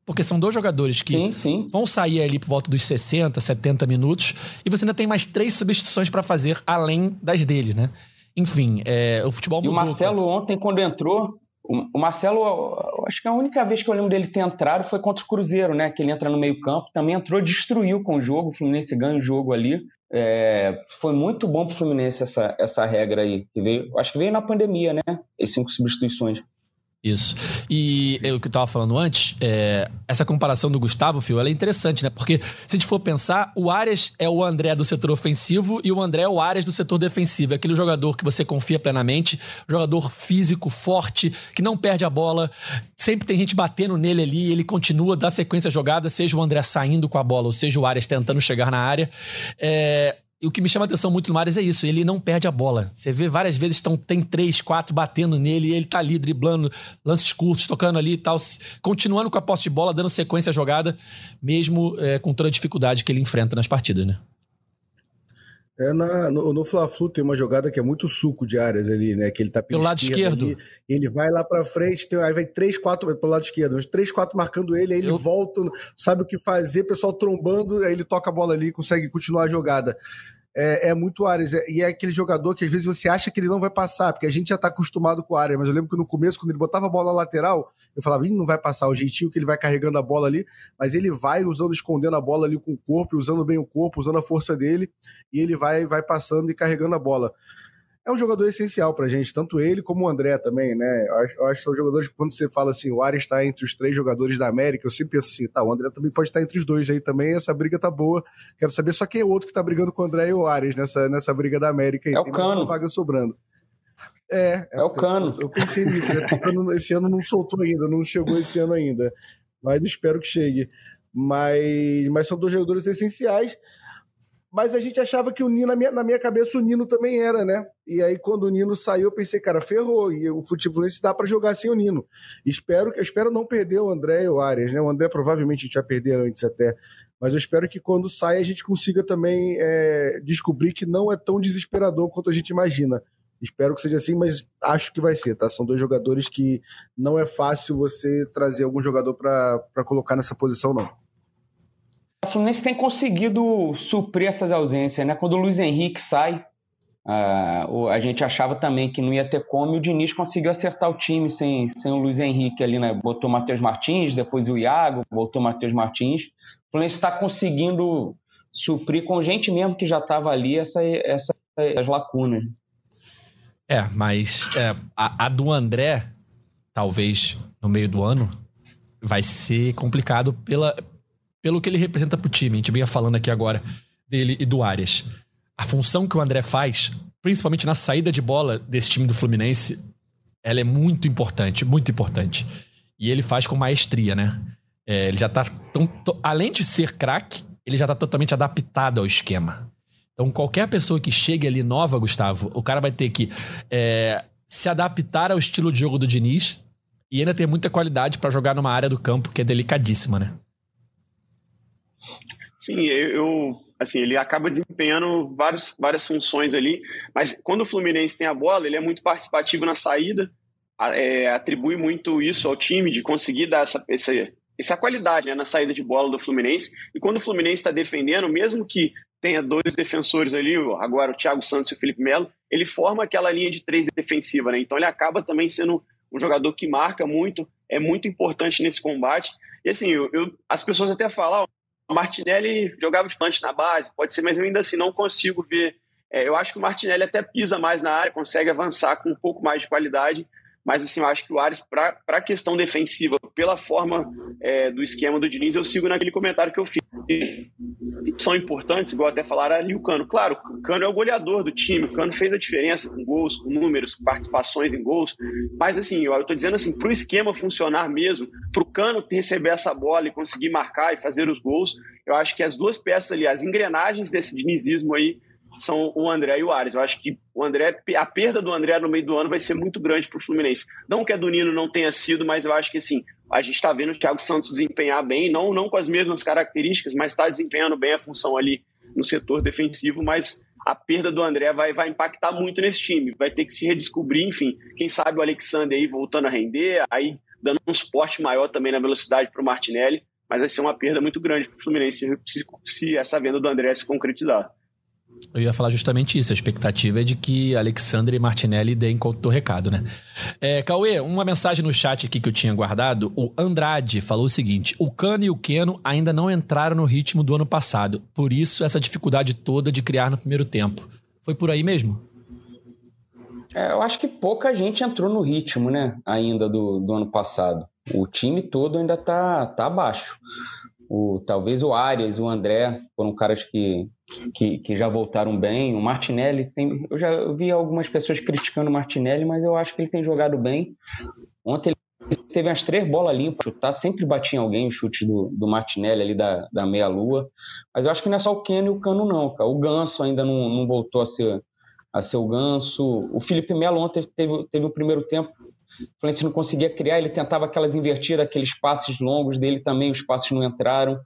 Porque são dois jogadores que sim, sim. vão sair ali por volta dos 60, 70 minutos e você ainda tem mais três substituições para fazer além das deles, né? Enfim, é, o futebol mudou. E o Marcelo ontem, quando entrou, o Marcelo, acho que a única vez que eu lembro dele ter entrado foi contra o Cruzeiro, né? Que ele entra no meio-campo, também entrou, destruiu com o jogo, o Fluminense ganha o jogo ali. É, foi muito bom pro Fluminense essa, essa regra aí, que veio, acho que veio na pandemia, né? As cinco substituições. Isso. E é o que eu estava falando antes, é, essa comparação do Gustavo, Fio, ela é interessante, né? Porque se a gente for pensar, o Arias é o André do setor ofensivo e o André é o Arias do setor defensivo. É aquele jogador que você confia plenamente, jogador físico, forte, que não perde a bola, sempre tem gente batendo nele ali, ele continua, dá sequência jogada, seja o André saindo com a bola, ou seja o Arias tentando chegar na área. É, e o que me chama a atenção muito no Mares é isso, ele não perde a bola. Você vê várias vezes estão tem três, quatro batendo nele ele tá ali driblando, lances curtos, tocando ali e tal, continuando com a posse de bola, dando sequência à jogada, mesmo é, com toda a dificuldade que ele enfrenta nas partidas, né? É na, no, no Fla-Flu tem uma jogada que é muito suco de áreas ali, né? Que ele tá pelo lado esquerdo. Ali, ele vai lá pra frente, tem, aí vai três, quatro pelo lado esquerdo, uns três, quatro marcando ele, aí ele Eu... volta, sabe o que fazer, pessoal trombando, aí ele toca a bola ali e consegue continuar a jogada é, é muito Ares. É, e é aquele jogador que às vezes você acha que ele não vai passar, porque a gente já está acostumado com o Ares. Mas eu lembro que no começo, quando ele botava a bola lateral, eu falava, não vai passar, o jeitinho que ele vai carregando a bola ali. Mas ele vai usando, escondendo a bola ali com o corpo, usando bem o corpo, usando a força dele, e ele vai, vai passando e carregando a bola é um jogador essencial pra gente, tanto ele como o André também, né? Eu acho, eu acho que são jogadores que quando você fala assim, o Ares está entre os três jogadores da América, eu sempre penso assim, tá, o André também pode estar entre os dois aí também, essa briga tá boa. Quero saber só quem é o outro que tá brigando com o André e o Ares nessa, nessa briga da América aí. É o Cano. vaga sobrando. É, é, é o Cano. Eu, eu pensei nisso, né? esse ano não soltou ainda, não chegou esse ano ainda. Mas espero que chegue. Mas, mas são dois jogadores essenciais mas a gente achava que o Nino, na minha, na minha cabeça, o Nino também era, né? E aí, quando o Nino saiu, eu pensei, cara, ferrou. E o futebol se dá para jogar sem o Nino. Espero, espero não perder o André e o Arias, né? O André provavelmente a gente vai perder antes até. Mas eu espero que quando saia a gente consiga também é, descobrir que não é tão desesperador quanto a gente imagina. Espero que seja assim, mas acho que vai ser, tá? São dois jogadores que não é fácil você trazer algum jogador para colocar nessa posição, não. O Fluminense tem conseguido suprir essas ausências, né? Quando o Luiz Henrique sai, uh, a gente achava também que não ia ter como, e o Diniz conseguiu acertar o time sem, sem o Luiz Henrique ali, né? Botou o Matheus Martins, depois o Iago, voltou o Matheus Martins. O Fluminense está conseguindo suprir com gente mesmo que já estava ali essa, essa, essas lacunas. É, mas é, a, a do André, talvez no meio do ano, vai ser complicado pela, pelo que ele representa pro time. A gente vinha falando aqui agora dele e do Arias. A função que o André faz, principalmente na saída de bola desse time do Fluminense, ela é muito importante, muito importante. E ele faz com maestria, né? É, ele já tá. Tão, além de ser craque, ele já tá totalmente adaptado ao esquema. Então, qualquer pessoa que chegue ali nova, Gustavo, o cara vai ter que é, se adaptar ao estilo de jogo do Diniz e ainda ter muita qualidade para jogar numa área do campo que é delicadíssima, né? Sim, eu, assim, ele acaba desempenhando vários, várias funções ali, mas quando o Fluminense tem a bola, ele é muito participativo na saída, é, atribui muito isso ao time de conseguir dar essa, essa, essa qualidade né, na saída de bola do Fluminense. E quando o Fluminense está defendendo, mesmo que tenha dois defensores ali, agora o Thiago Santos e o Felipe Melo, ele forma aquela linha de três defensiva, né? Então ele acaba também sendo um jogador que marca muito, é muito importante nesse combate. E assim, eu, eu as pessoas até falam, Martinelli jogava de na base, pode ser, mas eu ainda assim não consigo ver. É, eu acho que o Martinelli até pisa mais na área, consegue avançar com um pouco mais de qualidade, mas assim, eu acho que o Ares, para a questão defensiva, pela forma é, do esquema do Diniz, eu sigo naquele comentário que eu fiz. São importantes, igual até falaram ali o Cano. Claro, o Cano é o goleador do time, o Cano fez a diferença com gols, com números, com participações em gols, mas assim, eu estou dizendo assim, para o esquema funcionar mesmo, para o Cano receber essa bola e conseguir marcar e fazer os gols, eu acho que as duas peças ali, as engrenagens desse dinizismo aí, são o André e o Ares. Eu acho que o André, a perda do André no meio do ano vai ser muito grande para o Fluminense. Não que a do Nino não tenha sido, mas eu acho que assim, a gente está vendo o Thiago Santos desempenhar bem, não, não com as mesmas características, mas está desempenhando bem a função ali no setor defensivo, mas a perda do André vai, vai impactar muito nesse time. Vai ter que se redescobrir, enfim. Quem sabe o Alexander aí voltando a render, aí dando um suporte maior também na velocidade para o Martinelli, mas vai ser uma perda muito grande para o Fluminense se, se essa venda do André se concretizar. Eu ia falar justamente isso. A expectativa é de que Alexandre e Martinelli deem conta do recado, né? É, Cauê, uma mensagem no chat aqui que eu tinha guardado. O Andrade falou o seguinte: o Cano e o Keno ainda não entraram no ritmo do ano passado. Por isso, essa dificuldade toda de criar no primeiro tempo. Foi por aí mesmo? É, eu acho que pouca gente entrou no ritmo, né? Ainda do, do ano passado. O time todo ainda tá, tá abaixo. O, talvez o Arias, o André foram caras que, que, que, já voltaram bem. O Martinelli tem. Eu já vi algumas pessoas criticando o Martinelli, mas eu acho que ele tem jogado bem. Ontem ele teve as três bolas limpas, chutar, sempre batia em alguém o chute do, do Martinelli ali da, da meia-lua. Mas eu acho que não é só o Keno e o Cano, não, cara. O Ganso ainda não, não voltou a ser, a ser o Ganso. O Felipe Melo ontem teve, teve o primeiro tempo O Fluminense não conseguia criar, ele tentava aquelas invertidas, aqueles passes longos dele também, os passes não entraram.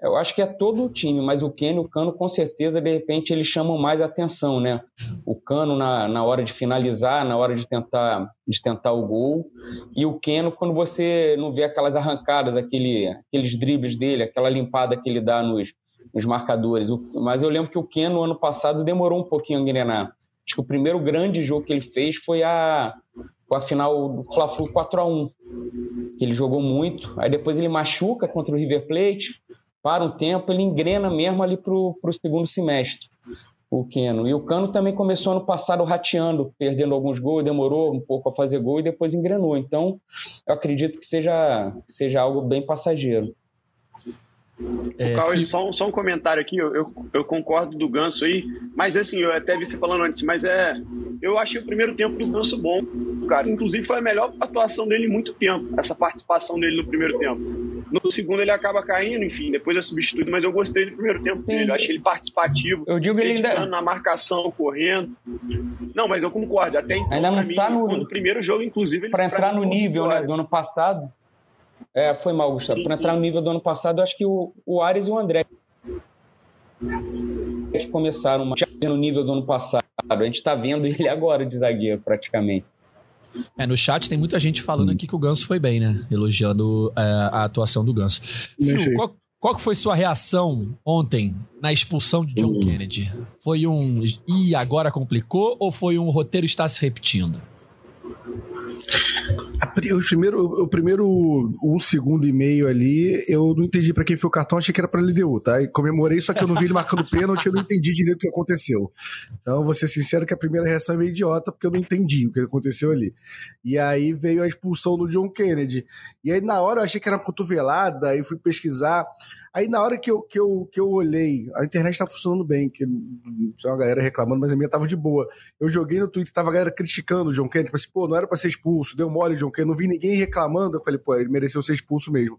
Eu acho que é todo o time, mas o Keno e o Cano, com certeza, de repente, eles chamam mais atenção, né? O Cano na, na hora de finalizar, na hora de tentar, de tentar o gol, e o Keno quando você não vê aquelas arrancadas, aquele, aqueles dribles dele, aquela limpada que ele dá nos, nos marcadores. Mas eu lembro que o Keno, no ano passado, demorou um pouquinho a engrenar. Acho que o primeiro grande jogo que ele fez foi a, a final do Fla-Flu 4x1. Ele jogou muito, aí depois ele machuca contra o River Plate, para um tempo, ele engrena mesmo ali para o segundo semestre, o Keno. E o Cano também começou ano passado rateando, perdendo alguns gols, demorou um pouco a fazer gol e depois engrenou. Então, eu acredito que seja, seja algo bem passageiro. É, Cauê, só, um, só um comentário aqui, eu, eu, eu, concordo do Ganso aí, mas assim, eu até vi você falando antes, mas é. Eu achei o primeiro tempo do Ganso bom, cara. Inclusive foi a melhor atuação dele em muito tempo, essa participação dele no primeiro tempo. No segundo ele acaba caindo, enfim, depois é substituído, mas eu gostei do primeiro tempo dele, eu achei ele participativo, eu digo ele ainda... na marcação, correndo. Não, mas eu concordo, até então, ainda não mim, tá no... no primeiro jogo, inclusive. Para entrar no nível né, do ano passado. É, foi mal, Gustavo. Para entrar no nível do ano passado, eu acho que o, o Ares e o André começaram no nível do ano passado. A gente está vendo ele agora de zagueiro, praticamente. É, no chat tem muita gente falando aqui que o Ganso foi bem, né? Elogiando é, a atuação do Ganso. Phil, qual, qual foi sua reação ontem na expulsão de John hum. Kennedy? Foi um e agora complicou ou foi um roteiro está se repetindo? O primeiro, o primeiro um segundo e meio ali, eu não entendi para quem foi o cartão, achei que era pra LDU, tá? E comemorei, só que eu não vi ele marcando pênalti, eu não entendi direito o que aconteceu. Então, vou ser sincero que a primeira reação é meio idiota, porque eu não entendi o que aconteceu ali. E aí veio a expulsão do John Kennedy. E aí, na hora, eu achei que era uma cotovelada, aí fui pesquisar. Aí na hora que eu, que eu, que eu olhei, a internet tá funcionando bem, que tinha uma galera reclamando, mas a minha tava de boa. Eu joguei no Twitter, tava a galera criticando o John Kennedy, tipo assim, pô, não era pra ser expulso, deu mole o John Kennedy, não vi ninguém reclamando. Eu falei, pô, ele mereceu ser expulso mesmo.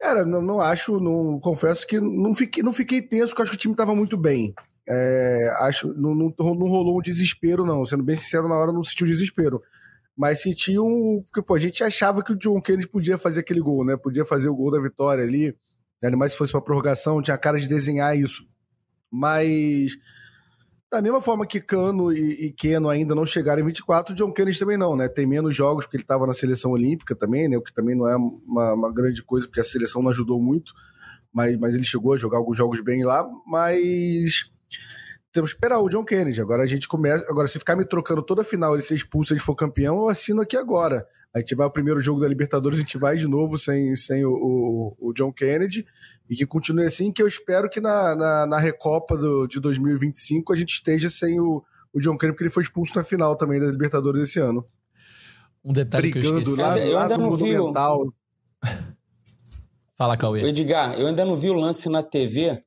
Cara, não, não acho, não, confesso que não fiquei, não fiquei tenso, porque acho que o time tava muito bem. É, acho não, não, não rolou um desespero, não. Sendo bem sincero, na hora não senti o desespero mas senti um. Porque, pô, a gente achava que o John Kennedy podia fazer aquele gol, né? Podia fazer o gol da vitória ali. Ainda mais se fosse para prorrogação, tinha cara de desenhar isso. Mas da mesma forma que Cano e, e Keno ainda não chegaram em 24, John Kennedy também não, né? Tem menos jogos porque ele estava na seleção olímpica também, né? O que também não é uma, uma, grande coisa, porque a seleção não ajudou muito, mas, mas ele chegou a jogar alguns jogos bem lá. Mas temos que esperar o John Kennedy. Agora a gente começa. Agora, se ficar me trocando toda a final ele ser expulso e ele for campeão, eu assino aqui agora. A gente vai ao primeiro jogo da Libertadores, a gente vai de novo sem, sem o, o, o John Kennedy e que continue assim, que eu espero que na, na, na Recopa do, de 2025 a gente esteja sem o, o John Kennedy, porque ele foi expulso na final também da Libertadores esse ano. Um detalhe Brigando que eu lá, eu lá no Monumental. Fala, Cauê. Edgar, eu ainda não vi o lance na TV,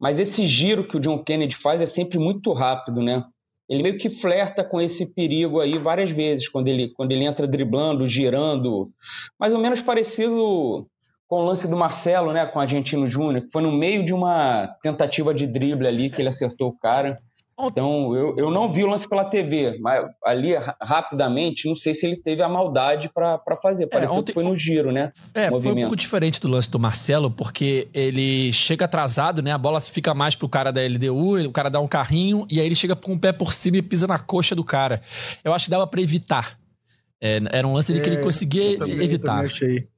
mas esse giro que o John Kennedy faz é sempre muito rápido, né? ele meio que flerta com esse perigo aí várias vezes, quando ele, quando ele entra driblando, girando, mais ou menos parecido com o lance do Marcelo, né, com o Argentino Júnior, que foi no meio de uma tentativa de drible ali que ele acertou o cara. Então, eu, eu não vi o lance pela TV, mas ali, rapidamente, não sei se ele teve a maldade para fazer. É, Pareceu é, ontem, que foi no giro, né? É, foi um pouco diferente do lance do Marcelo, porque ele chega atrasado, né? A bola fica mais pro cara da LDU, o cara dá um carrinho, e aí ele chega com o pé por cima e pisa na coxa do cara. Eu acho que dava para evitar. É, era um lance é, que ele conseguia também, evitar. Eu achei.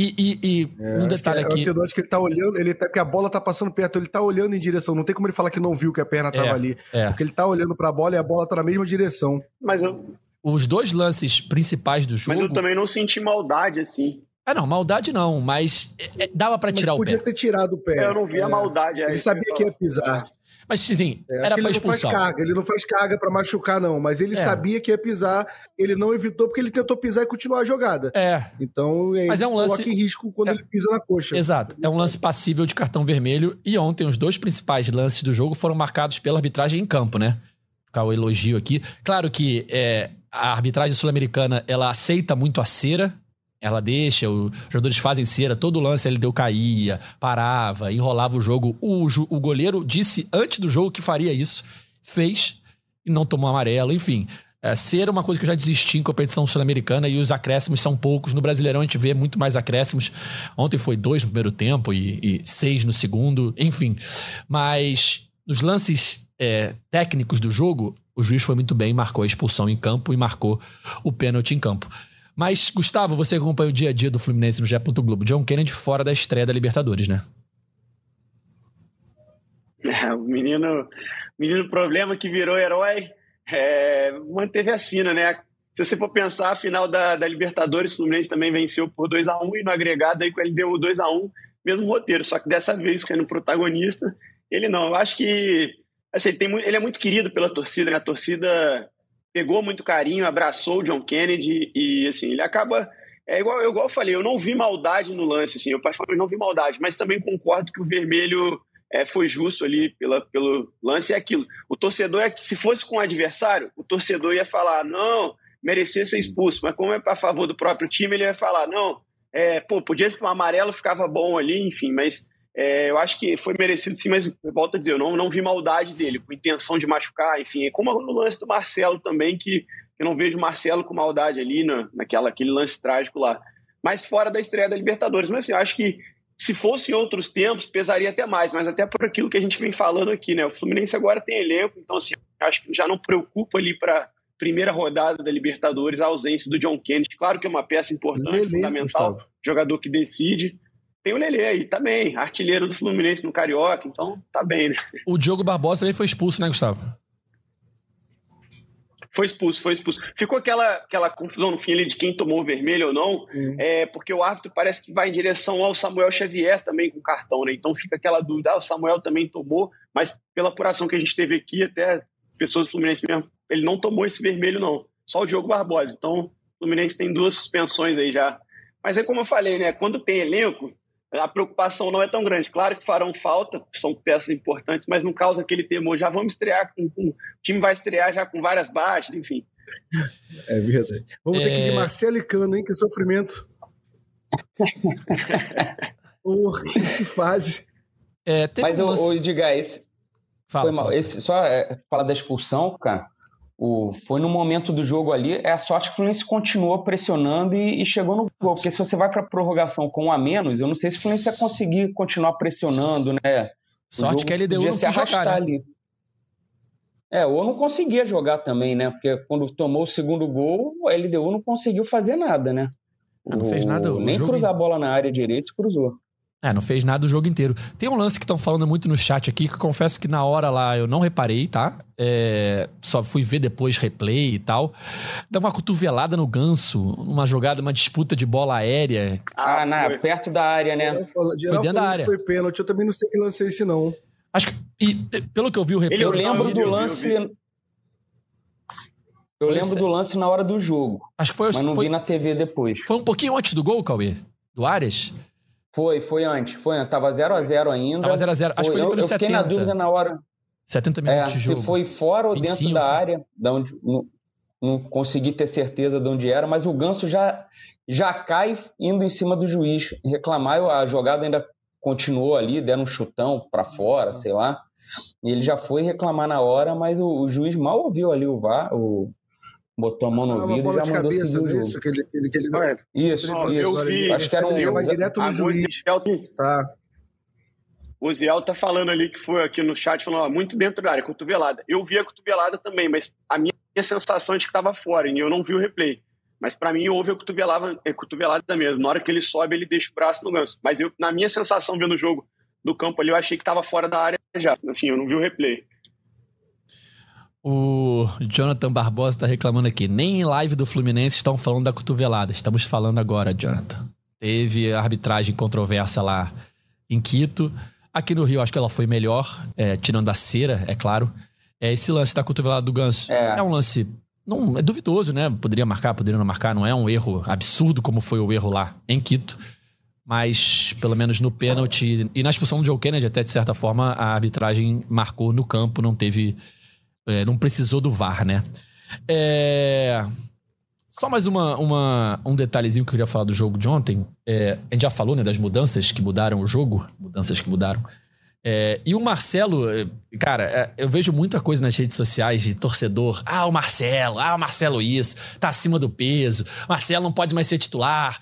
E, e, e é, um detalhe que, aqui. Eu acho que ele tá olhando, ele tá, porque a bola tá passando perto, ele tá olhando em direção. Não tem como ele falar que não viu que a perna tava é, ali. É. Porque ele tá olhando pra bola e a bola tá na mesma direção. Mas eu. Os dois lances principais do jogo. Mas eu também não senti maldade assim. Ah, não, maldade não, mas é, dava para tirar o pé. Podia ter tirado o pé. Eu não vi a é. maldade. Ele sabia que ia pisar. Mas, sim, é, era pra expulsão. Ele não faz carga, ele não faz carga pra machucar, não. Mas ele é. sabia que ia pisar, ele não evitou porque ele tentou pisar e continuar a jogada. É. Então, é, mas é um lance... coloca em risco quando é... ele pisa na coxa. Exato. É um lance passível de cartão vermelho. E ontem, os dois principais lances do jogo foram marcados pela arbitragem em campo, né? Ficar o elogio aqui. Claro que é, a arbitragem sul-americana, ela aceita muito a cera, ela deixa, os jogadores fazem cera, todo lance ele deu caía, parava, enrolava o jogo. O, o goleiro disse antes do jogo que faria isso, fez e não tomou amarelo, enfim. é, ser uma coisa que eu já desisti em competição sul-americana e os acréscimos são poucos. No Brasileirão a gente vê muito mais acréscimos. Ontem foi dois no primeiro tempo e, e seis no segundo, enfim. Mas nos lances é, técnicos do jogo, o juiz foi muito bem, marcou a expulsão em campo e marcou o pênalti em campo. Mas, Gustavo, você acompanha o dia a dia do Fluminense no G. Globo. John Kennedy fora da estreia da Libertadores, né? É, o menino, menino problema que virou herói é, manteve a sina, né? Se você for pensar, a final da, da Libertadores, o Fluminense também venceu por 2 a 1 e no agregado aí com ele deu 2 a 1 mesmo roteiro, só que dessa vez sendo protagonista, ele não. Eu acho que assim, ele, tem, ele é muito querido pela torcida, né? A torcida pegou muito carinho, abraçou o John Kennedy e assim, ele acaba é igual, igual eu falei, eu não vi maldade no lance, assim, eu particularmente não vi maldade, mas também concordo que o vermelho é, foi justo ali pela, pelo lance é aquilo. O torcedor é que, se fosse com o adversário, o torcedor ia falar, não, merecia ser expulso, mas como é a favor do próprio time, ele ia falar, não, é, pô, podia ser um amarelo, ficava bom ali, enfim, mas é, eu acho que foi merecido sim, mas volto a dizer, eu não, não vi maldade dele, com intenção de machucar, enfim, é como no lance do Marcelo também, que eu não vejo o Marcelo com maldade ali na, naquela, aquele lance trágico lá. Mas fora da estreia da Libertadores. Mas assim, acho que se fosse em outros tempos, pesaria até mais, mas até por aquilo que a gente vem falando aqui, né? O Fluminense agora tem elenco, então assim, acho que já não preocupa ali para primeira rodada da Libertadores a ausência do John Kennedy. Claro que é uma peça importante, Lelê, fundamental, Gustavo. jogador que decide. Tem o Lele aí, tá bem, artilheiro do Fluminense no Carioca, então tá bem, né? O Diogo Barbosa também foi expulso, né, Gustavo? Foi expulso, foi expulso. Ficou aquela, aquela confusão no fim ali de quem tomou o vermelho ou não, uhum. é, porque o árbitro parece que vai em direção ao Samuel Xavier também com cartão, né? Então fica aquela dúvida, ah, o Samuel também tomou, mas pela apuração que a gente teve aqui, até pessoas do Fluminense mesmo, ele não tomou esse vermelho, não. Só o Diogo Barbosa. Então, o Fluminense tem duas suspensões aí já. Mas é como eu falei, né? Quando tem elenco, a preocupação não é tão grande. Claro que farão falta, são peças importantes, mas não causa aquele temor. Já vamos estrear com, com o time vai estrear já com várias baixas, enfim. É verdade. Vamos é... ter que ir de é. Marcelo e Cano, hein? Que sofrimento. Porra, que fase. É, mas, o, o Edgar, esse, fala, foi mal. Esse, só é, falar da expulsão, cara o, foi no momento do jogo ali, é a sorte que o Fluminense continuou pressionando e, e chegou no gol. Porque se você vai para prorrogação com um a menos, eu não sei se o Fluminense ia conseguir continuar pressionando, né? O sorte que a LDU não se arrastar jogar, né? ali. É, ou não conseguia jogar também, né? Porque quando tomou o segundo gol, a LDU não conseguiu fazer nada, né? Ah, não fez nada. Nem cruzar a bola na área direita, cruzou. É, não fez nada o jogo inteiro. Tem um lance que estão falando muito no chat aqui, que eu confesso que na hora lá eu não reparei, tá? É, só fui ver depois replay e tal. Dá uma cotovelada no ganso, uma jogada, uma disputa de bola aérea. Ah, na, perto da área, né? foi dentro da área. Foi pênalti, eu também não sei que lance é esse, não. Acho que, e, pelo que eu vi o replay... Eu lembro do lance... Eu lembro do lance na hora do jogo. Acho que foi... Mas não foi, vi na TV depois. Foi um pouquinho antes do gol, Cauê? Do Arias? Foi, foi antes. Foi antes. Tava 0x0 ainda. Tava 0x0. Acho que foi eu, pelos eu 70. fiquei na dúvida na hora. 70 minutos é, de jogo. Se foi fora ou 25. dentro da área, da onde, não, não, consegui ter certeza de onde era, mas o Ganso já, já cai indo em cima do juiz reclamar. A jogada ainda continuou ali, deram um chutão para fora, sei lá. E ele já foi reclamar na hora, mas o, o juiz mal ouviu ali o VAR, o, botou a mão no ah, ouvido e já mandou cabeça, seguir o jogo. Isso, que ele, que ele, que ele... Não, é, isso, não, isso. Eu vi, acho que era um... Vai direto no juiz. Tá. O Ziel tá falando ali que foi aqui no chat, falando, ó, muito dentro da área, cotovelada. Eu vi a cotovelada também, mas a minha sensação é de que tava fora, e eu não vi o replay. Mas para mim houve a cotovelada, a cotovelada mesmo. Na hora que ele sobe, ele deixa o braço no ganso. Mas eu, na minha sensação vendo o jogo do campo ali, eu achei que tava fora da área já. Enfim, eu não vi o replay. O Jonathan Barbosa está reclamando aqui. Nem em live do Fluminense estão falando da cotovelada. Estamos falando agora, Jonathan. Teve arbitragem controversa lá em Quito. Aqui no Rio, acho que ela foi melhor, é, tirando a cera, é claro. É, esse lance da cotovelada do Ganso é, é um lance. Não, é duvidoso, né? Poderia marcar, poderia não marcar. Não é um erro absurdo como foi o erro lá em Quito. Mas, pelo menos no pênalti e na expulsão do Joe Kennedy, até de certa forma, a arbitragem marcou no campo, não teve é, não precisou do VAR, né? É... Só mais uma, uma, um detalhezinho que eu queria falar do jogo de ontem. É, a gente já falou, né, das mudanças que mudaram o jogo, mudanças que mudaram. É, e o Marcelo, é, cara, é, eu vejo muita coisa nas redes sociais de torcedor. Ah, o Marcelo, ah, o Marcelo isso, tá acima do peso, Marcelo não pode mais ser titular.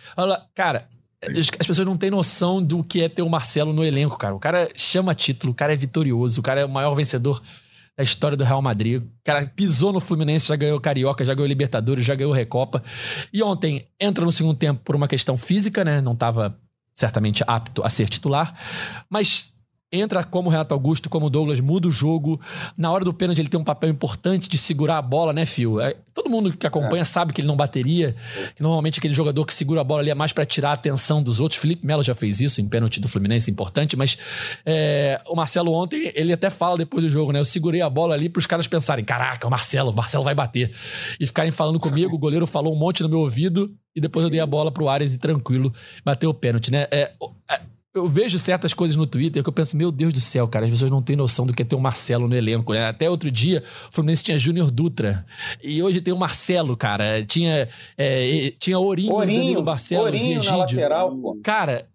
Cara, as pessoas não têm noção do que é ter o Marcelo no elenco, cara. O cara chama título, o cara é vitorioso, o cara é o maior vencedor da história do Real Madrid. O cara pisou no Fluminense, já ganhou Carioca, já ganhou Libertadores, já ganhou Recopa. E ontem entra no segundo tempo por uma questão física, né? Não estava certamente apto a ser titular, mas entra como Renato Augusto, como Douglas, muda o jogo. Na hora do pênalti, ele tem um papel importante de segurar a bola, né, Fio? É, todo mundo que acompanha é. sabe que ele não bateria. Que normalmente aquele jogador que segura a bola ali é mais para tirar a atenção dos outros. Felipe Melo já fez isso em pênalti do Fluminense, importante, mas é, o Marcelo ontem, ele até fala depois do jogo, né? Eu segurei a bola ali para os caras pensarem: caraca, o Marcelo, o Marcelo vai bater. E ficarem falando comigo, o goleiro falou um monte no meu ouvido e depois eu dei a bola pro Ares e tranquilo bateu o pênalti, né? É, é eu vejo certas coisas no Twitter que eu penso, meu Deus do céu, cara, as pessoas não têm noção do que é ter o um Marcelo no elenco, né? Até outro dia, o Fluminense tinha Júnior Dutra. E hoje tem o Marcelo, cara. Tinha, é, tinha Ourinho, Ourinho Danilo Barcelos Ourinho e Egídio. Lateral, pô. Cara,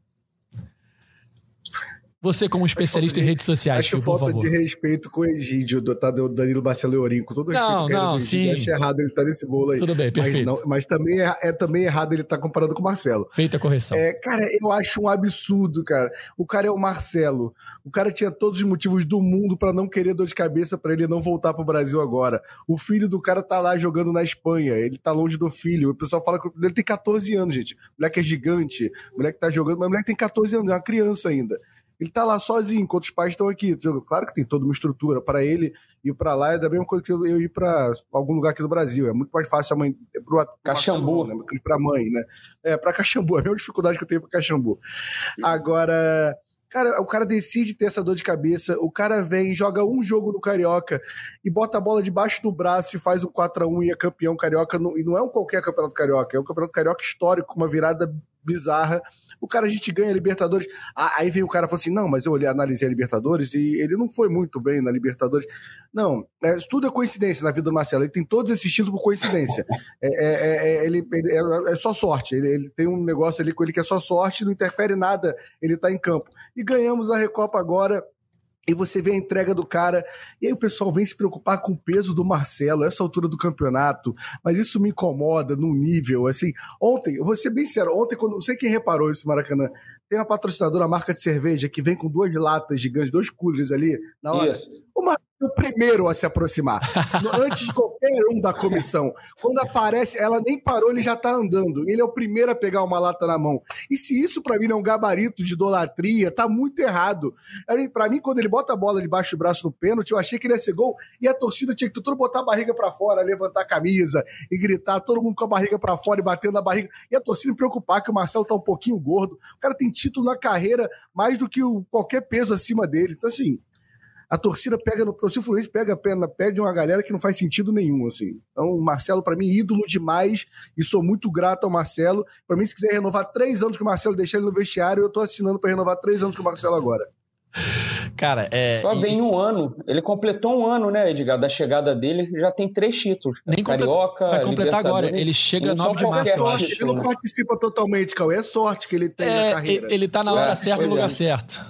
você, como especialista em redes sociais, acho por falta favor. de respeito com o Egídio, do, tá, do Danilo Barcelorinho, com todo não, respeito. Não, não, sim. Acho errado ele estar tá nesse bolo aí. Tudo bem, perfeito. Mas, não, mas também é, é, também errado ele estar tá comparando com o Marcelo. Feita a correção. É, cara, eu acho um absurdo, cara. O cara é o Marcelo. O cara tinha todos os motivos do mundo para não querer dor de cabeça para ele não voltar pro Brasil agora. O filho do cara tá lá jogando na Espanha. Ele tá longe do filho. O pessoal fala que o filho dele tem 14 anos, gente. O moleque é gigante. O moleque tá jogando, mas o moleque tem 14 anos, é uma criança ainda. Ele tá lá sozinho, enquanto os pais estão aqui. Claro que tem toda uma estrutura para ele ir para lá é da mesma coisa que eu, eu ir para algum lugar aqui do Brasil. É muito mais fácil a mãe é pro Caxambu, né? Para mãe, né? É para Caxambu, é a mesma dificuldade que eu tenho para Caxambu. Agora, Cara, o cara decide ter essa dor de cabeça, o cara vem, joga um jogo no Carioca e bota a bola debaixo do braço e faz um 4x1 e é campeão carioca. E não é um qualquer campeonato carioca, é um campeonato carioca histórico, com uma virada bizarra. O cara, a gente ganha a Libertadores. Aí vem o cara e fala assim: não, mas eu olhei, analisei a Libertadores e ele não foi muito bem na Libertadores. Não, é, tudo é coincidência na vida do Marcelo. Ele tem todos esses títulos por coincidência. É, é, é, é ele, ele é, é, só sorte. Ele, ele, tem um negócio ali com ele que é só sorte, não interfere nada, ele tá em campo. E ganhamos a Recopa agora e você vê a entrega do cara, e aí o pessoal vem se preocupar com o peso do Marcelo, essa altura do campeonato, mas isso me incomoda num nível, assim, ontem, eu vou ser bem sério, ontem, quando, não sei quem reparou isso, Maracanã, tem uma patrocinadora, marca de cerveja, que vem com duas latas gigantes, dois coolers ali, na hora, isso. o Marcelo o primeiro a se aproximar, antes de qualquer um da comissão. Quando aparece, ela nem parou, ele já tá andando. Ele é o primeiro a pegar uma lata na mão. E se isso para mim não é um gabarito de idolatria, tá muito errado. Para mim, quando ele bota a bola debaixo do braço no pênalti, eu achei que ele ia ser gol e a torcida tinha que todo botar a barriga para fora, levantar a camisa e gritar, todo mundo com a barriga para fora e batendo na barriga. E a torcida me preocupar que o Marcelo tá um pouquinho gordo. O cara tem título na carreira mais do que o, qualquer peso acima dele. Então, assim, a torcida pega no. O Fluminense pega a pena, pede uma galera que não faz sentido nenhum, assim. Então, o Marcelo, para mim, ídolo demais, e sou muito grato ao Marcelo. Para mim, se quiser renovar três anos com o Marcelo, deixar ele no vestiário, eu tô assinando para renovar três anos com o Marcelo agora. Cara, é. Só vem e... um ano. Ele completou um ano, né, Edgar? Da chegada dele, já tem três títulos. Nem Carioca. Vai completar agora. Ele chega 9 de março. Sorte, ele não participa totalmente, Cauê. É sorte que ele tem é, na carreira. Ele tá na hora é, certa no lugar certo.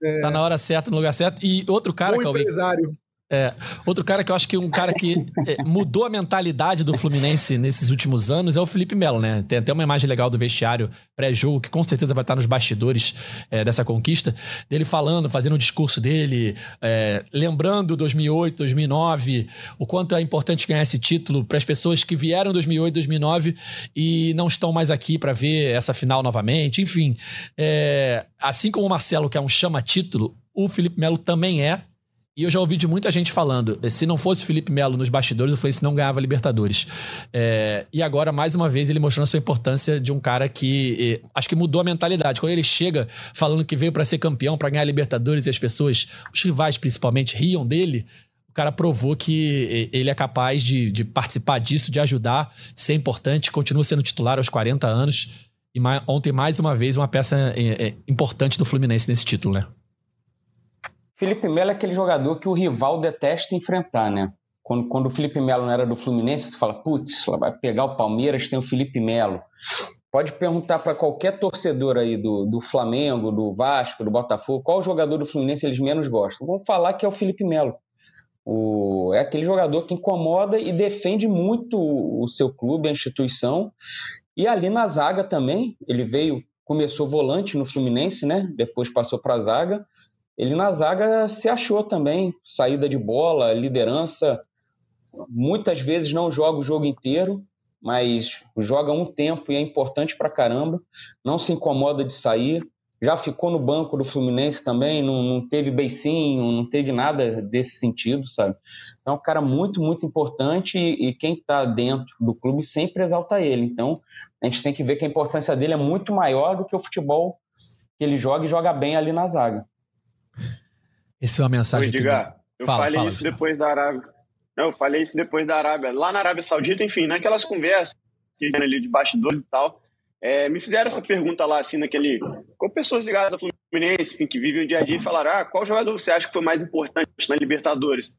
É. Tá na hora certa, no lugar certo. E outro cara, Bom Cauê, empresário. É, outro cara que eu acho que um cara que é, mudou a mentalidade do Fluminense nesses últimos anos é o Felipe Melo, né? Tem até uma imagem legal do vestiário pré-jogo, que com certeza vai estar nos bastidores é, dessa conquista, dele falando, fazendo o discurso dele, é, lembrando 2008, 2009, o quanto é importante ganhar esse título para as pessoas que vieram em 2008, 2009 e não estão mais aqui para ver essa final novamente. Enfim, é, assim como o Marcelo, que é um chama-título, o Felipe Melo também é. E eu já ouvi de muita gente falando, se não fosse o Felipe Melo nos bastidores, o Fluminense não ganhava Libertadores. É, e agora, mais uma vez, ele mostrando a sua importância de um cara que eh, acho que mudou a mentalidade. Quando ele chega falando que veio para ser campeão, para ganhar Libertadores, e as pessoas, os rivais principalmente, riam dele, o cara provou que ele é capaz de, de participar disso, de ajudar, de ser importante, continua sendo titular aos 40 anos. E ontem, mais uma vez, uma peça é, é, importante do Fluminense nesse título, né? Felipe Melo é aquele jogador que o rival detesta enfrentar, né? Quando, quando o Felipe Melo não era do Fluminense, você fala, putz, vai pegar o Palmeiras, tem o Felipe Melo. pode perguntar para qualquer torcedor aí do, do Flamengo, do Vasco, do Botafogo, qual jogador do Fluminense eles menos gostam. Vão falar que é o Felipe Melo. O, é aquele jogador que incomoda e defende muito o seu clube, a instituição. E ali na zaga também, ele veio, começou volante no Fluminense, né? Depois passou para a zaga. Ele na zaga se achou também, saída de bola, liderança. Muitas vezes não joga o jogo inteiro, mas joga um tempo e é importante para caramba. Não se incomoda de sair já ficou no banco do Fluminense também, não, não teve beicinho, não teve nada desse sentido, sabe? Então, é um cara muito, muito importante e, e quem está dentro do clube sempre exalta ele. Então, a gente tem que ver que a importância dele é muito maior do que o futebol que ele joga e joga bem ali na zaga. Essa é uma mensagem. Oi, Edgar, eu fala, falei fala, isso Gustavo. depois da Arábia. Não, eu falei isso depois da Arábia. Lá na Arábia Saudita, enfim, naquelas conversas ali de bastidores e tal, é, me fizeram essa pergunta lá, assim, naquele. Com pessoas ligadas ao Fluminense, enfim, que vivem o dia a dia e falaram: ah, qual jogador você acha que foi mais importante na Libertadores?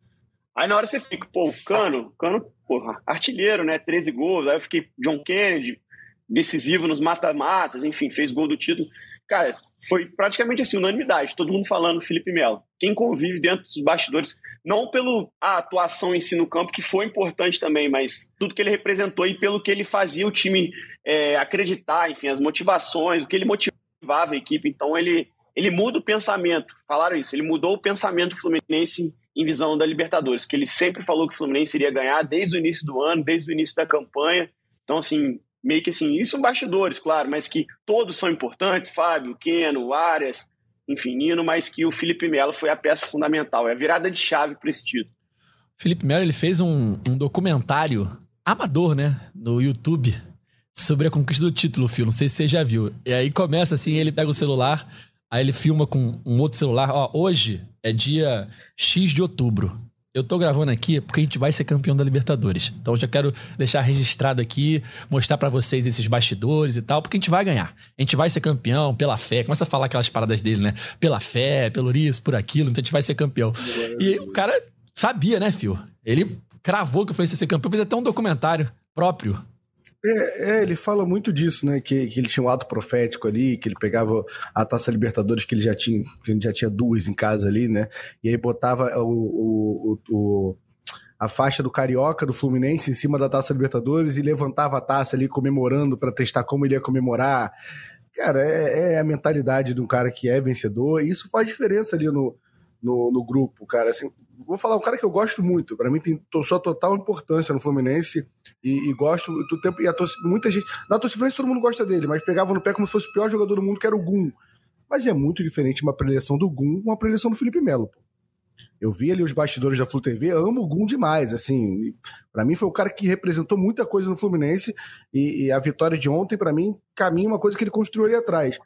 Aí na hora você fica, pô, Cano, Cano, porra, artilheiro, né? 13 gols. Aí eu fiquei, John Kennedy, decisivo nos mata-matas, enfim, fez gol do título. Cara, foi praticamente assim, unanimidade, todo mundo falando Felipe Melo. Quem convive dentro dos bastidores, não pela atuação em si no campo, que foi importante também, mas tudo que ele representou e pelo que ele fazia o time é, acreditar, enfim, as motivações, o que ele motivava a equipe. Então ele, ele muda o pensamento, falaram isso, ele mudou o pensamento Fluminense em visão da Libertadores, que ele sempre falou que o Fluminense iria ganhar desde o início do ano, desde o início da campanha. Então, assim, meio que assim, isso são bastidores, claro, mas que todos são importantes, Fábio, Keno, Arias, enfim, Nino, mas que o Felipe Melo foi a peça fundamental, é a virada de chave para esse título. Felipe Melo, ele fez um, um, documentário amador, né, no YouTube, sobre a conquista do título, Fio, não sei se você já viu. E aí começa assim, ele pega o celular, aí ele filma com um outro celular, ó, hoje é dia X de outubro eu tô gravando aqui porque a gente vai ser campeão da Libertadores. Então eu já quero deixar registrado aqui, mostrar para vocês esses bastidores e tal, porque a gente vai ganhar. A gente vai ser campeão pela fé. Começa a falar aquelas paradas dele, né? Pela fé, pelo isso, por aquilo, então a gente vai ser campeão. E o cara sabia, né, Fio? Ele cravou que foi ser campeão, fez até um documentário próprio é, é, ele fala muito disso, né? Que, que ele tinha um ato profético ali, que ele pegava a Taça Libertadores, que ele já tinha, que ele já tinha duas em casa ali, né? E aí botava o, o, o, a faixa do Carioca, do Fluminense, em cima da Taça Libertadores e levantava a taça ali comemorando para testar como ele ia comemorar. Cara, é, é, a mentalidade de um cara que é vencedor, e isso faz diferença ali no, no, no grupo, cara. Assim, vou falar um cara que eu gosto muito. Para mim tem sua total importância no Fluminense e, e gosto do tempo. E a torcida, muita gente. Na torcida Fluminense todo mundo gosta dele, mas pegava no pé como se fosse o pior jogador do mundo, que era o Gum. Mas é muito diferente uma preleção do Gum com uma preleção do Felipe Melo. Pô. Eu vi ali os bastidores da Flu TV, amo o Gum demais, assim. para mim foi o cara que representou muita coisa no Fluminense e, e a vitória de ontem, para mim, caminha uma coisa que ele construiu ali atrás.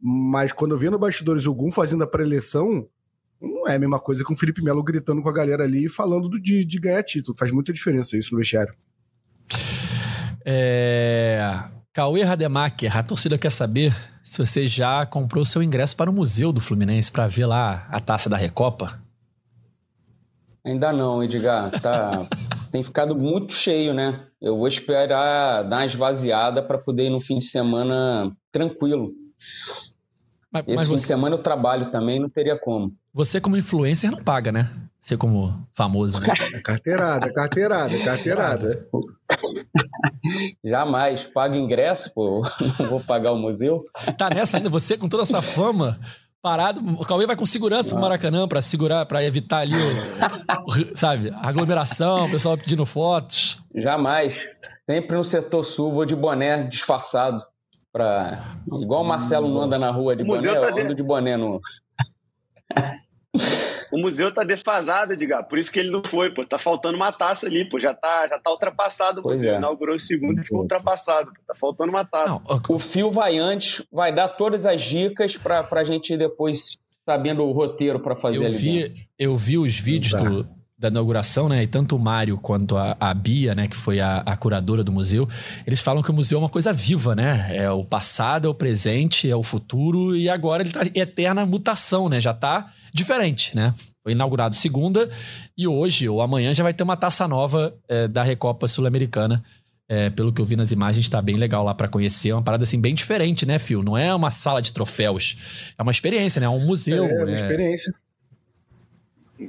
Mas quando eu vi no bastidores o Gum fazendo a preleção, não é a mesma coisa que o Felipe Melo gritando com a galera ali e falando do, de, de ganhar título. Faz muita diferença isso no vestiário. É... Cauê Rademacher, a torcida quer saber se você já comprou seu ingresso para o Museu do Fluminense para ver lá a taça da Recopa. Ainda não, Edgar. Tá... Tem ficado muito cheio, né? Eu vou esperar dar uma esvaziada para poder ir no fim de semana tranquilo. Mas, Esse mas fim você... de semana eu trabalho também, não teria como. Você, como influencer, não paga, né? Você, como famoso, né? É carteirada, carteirada, carteirada. Jamais. Paga ingresso, pô. Não vou pagar o museu. Tá nessa ainda, você com toda essa fama, parado. O Cauê vai com segurança pro Maracanã pra segurar, pra evitar ali, o, sabe, a aglomeração, o pessoal pedindo fotos. Jamais. Sempre no setor sul, vou de boné disfarçado. Pra... Igual o Marcelo não anda na rua de o boné, tá eu ando de boné no. O museu tá defasado, Edgar, por isso que ele não foi, pô. Tá faltando uma taça ali, pô. Já tá, já tá ultrapassado o pois museu. É. Inaugurou o segundo e ficou ultrapassado. Pô. Tá faltando uma taça. Não, o Fio vai antes, vai dar todas as dicas pra, pra gente depois sabendo o roteiro para fazer eu ali vi, dentro. Eu vi os vídeos do, da inauguração, né? E tanto o Mário quanto a, a Bia, né? Que foi a, a, curadora do museu, eles falam que o museu é uma coisa viva, né? É o passado, é o presente, é o futuro e agora ele tá em eterna mutação, né? Já tá diferente, né? Foi inaugurado segunda e hoje ou amanhã já vai ter uma taça nova é, da Recopa Sul-Americana É, pelo que eu vi nas imagens, tá bem legal lá para conhecer. É uma parada assim bem diferente, né, Fio? Não é uma sala de troféus. É uma experiência, né? É um museu. É, uma né? experiência.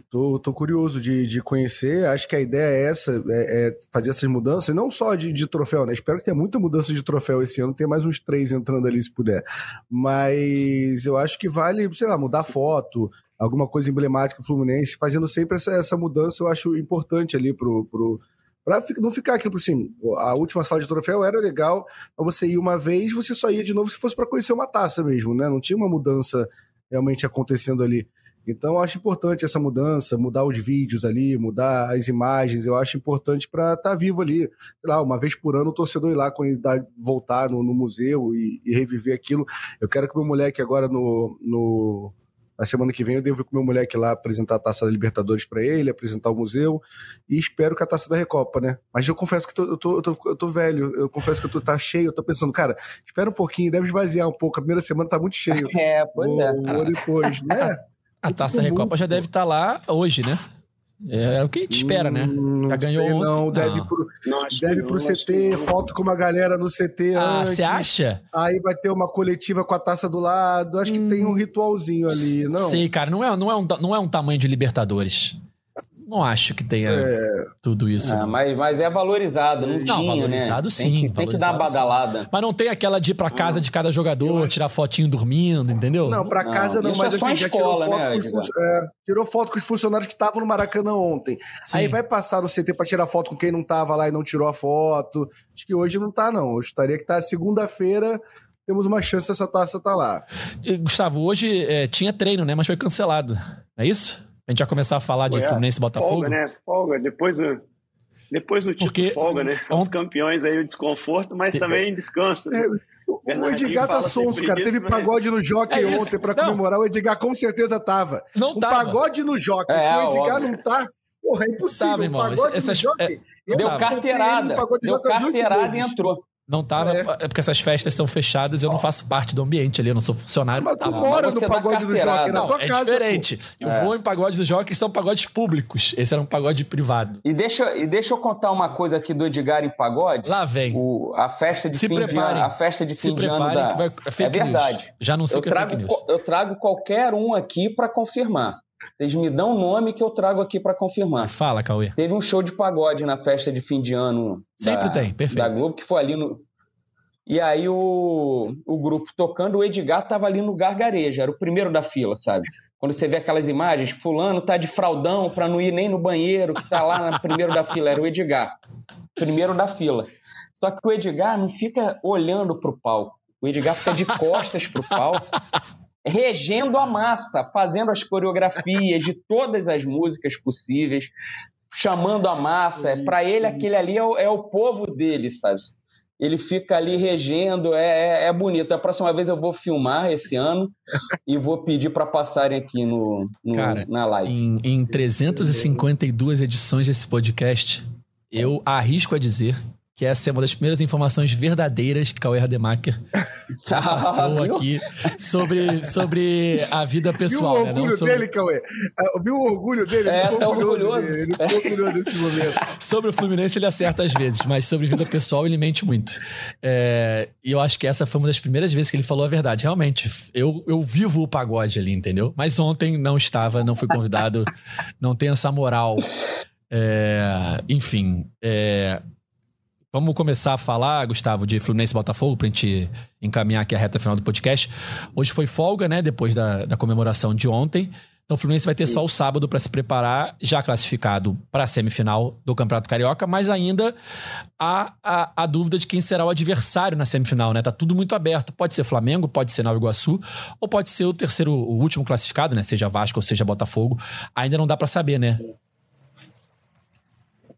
Tô, tô curioso de, de conhecer. Acho que a ideia é essa, é, é fazer essas mudanças, não só de, de, troféu, né? Espero que tenha muita mudança de troféu esse ano, tem mais uns três entrando ali se puder. Mas eu acho que vale, sei lá, mudar foto, alguma coisa emblemática Fluminense, fazendo sempre essa, essa mudança, eu acho importante ali pro. pro Pra não ficar aquilo assim, a última sala de troféu era legal, mas você ia uma vez, você só ia de novo se fosse para conhecer uma taça mesmo, né? Não tinha uma mudança realmente acontecendo ali. Então, eu acho importante essa mudança, mudar os vídeos ali, mudar as imagens. Eu acho importante para estar tá vivo ali. Sei lá, uma vez por ano o torcedor ir lá quando ele dá, voltar no, no museu e, e, reviver aquilo. Eu quero que o meu moleque agora no, no na semana que vem eu devo ir com meu moleque lá apresentar a taça da Libertadores para ele, apresentar o museu e espero que a taça da Recopa, né? Mas eu confesso que tô, eu, tô, eu, tô, eu tô velho, eu confesso que eu tô tá cheio, eu tô pensando, cara, espera um pouquinho, deve esvaziar um pouco, a primeira semana tá muito cheio. É, pois vou, é. Vou depois, né? A taça da Recopa muito, já deve estar tá lá hoje, né? É, o que a gente espera, né? Hum, já ganhou sei, Não, deve não. pro, não, deve pro CT, foto com uma galera no CT ah, você acha? Aí vai ter uma coletiva com a taça do lado. Acho hum, que tem um hum. ritualzinho ali, não? Sei, cara. Não é, não é, um, não é um tamanho de Libertadores não acho que tenha é... tudo isso. É, mas, mas é valorizado, não, não tinha, né? valorizado né? sim. Tem que, valorizado, tem que dar uma badalada. Sim. Mas não tem aquela de ir pra casa de cada jogador, tirar fotinho dormindo, entendeu? Não, pra casa não, não mas é assim, já tirou, foto né, com os, é, tirou foto com os funcionários que estavam no Maracanã ontem. Sim. Aí vai passar no CT pra tirar foto com quem não tava lá e não tirou a foto. Acho que hoje não tá, não. Hoje estaria que tá segunda-feira temos uma chance dessa taça estar tá lá. E, Gustavo, hoje é, tinha treino, né? Mas foi cancelado. É isso? A gente vai começar a falar de é, Fluminense e Botafogo? Folga, né? Folga. Depois do, depois do título Porque, folga, né? Os campeões aí o desconforto, mas é. também descanso. Né? É, o Edgar tá sonso, cara. Teve mas... pagode no Jockey é ontem pra comemorar. O Edgar com certeza tava. Não um tava. pagode no Jockey. É, Se o Edgar óbvio. não tá, porra, é impossível. Tava, irmão. Pagode Essas, no Jockey. É, deu carteirada. Deu carteirada e entrou. Não tava, é. é. porque essas festas são fechadas eu não faço parte do ambiente ali, eu não sou funcionário. Mas tu mora no pagode do Jockey, na tua é casa. diferente. Pô. Eu é. vou em pagode do Jockey, são pagodes públicos. Esse era um pagode privado. E deixa, e deixa eu contar uma coisa aqui do Edgar em pagode. Lá vem. O, a festa de Se fim preparem. A festa de Se preparem da... que vai... É, fake é verdade. News. Já não sei eu o que trago, é fake news. Eu trago qualquer um aqui para confirmar. Vocês me dão o nome que eu trago aqui para confirmar. Fala, Cauê. Teve um show de pagode na festa de fim de ano. Sempre da, tem, perfeito. Da Globo, que foi ali no, e aí o, o grupo tocando, o Edgar tava ali no gargarejo, era o primeiro da fila, sabe? Quando você vê aquelas imagens, fulano tá de fraldão para não ir nem no banheiro, que tá lá no primeiro da fila, era o Edgar. Primeiro da fila. Só que o Edgar não fica olhando pro palco. O Edgar fica de costas pro palco, regendo a massa, fazendo as coreografias de todas as músicas possíveis, chamando a massa. Para ele, aquele ali é o, é o povo dele, sabe? ele fica ali regendo, é, é, é, bonito. A próxima vez eu vou filmar esse ano e vou pedir para passarem aqui no, no Cara, na live. Em, em 352 edições desse podcast, eu arrisco a dizer que essa é uma das primeiras informações verdadeiras que Cauê Rademacher passou aqui sobre, sobre a vida pessoal. Viu o né? orgulho né? sobre... dele, Cauê? Ah, viu o orgulho dele? É, ele ficou tá orgulhoso, orgulhoso. Dele. Ele ficou orgulhoso desse momento. Sobre o Fluminense ele acerta às vezes, mas sobre vida pessoal ele mente muito. É, e eu acho que essa foi uma das primeiras vezes que ele falou a verdade. Realmente, eu, eu vivo o pagode ali, entendeu? Mas ontem não estava, não fui convidado, não tenho essa moral. É, enfim, é, Vamos começar a falar, Gustavo, de Fluminense e Botafogo, pra gente encaminhar aqui a reta final do podcast. Hoje foi folga, né? Depois da, da comemoração de ontem. Então o Fluminense vai ter Sim. só o sábado para se preparar, já classificado para a semifinal do Campeonato Carioca, mas ainda há a, a, dúvida de quem será o adversário na semifinal, né? Tá tudo muito aberto. Pode ser Flamengo, pode ser Nova Iguaçu, ou pode ser o terceiro, o último classificado, né? Seja Vasco ou seja Botafogo. Ainda não dá para saber, né? Sim.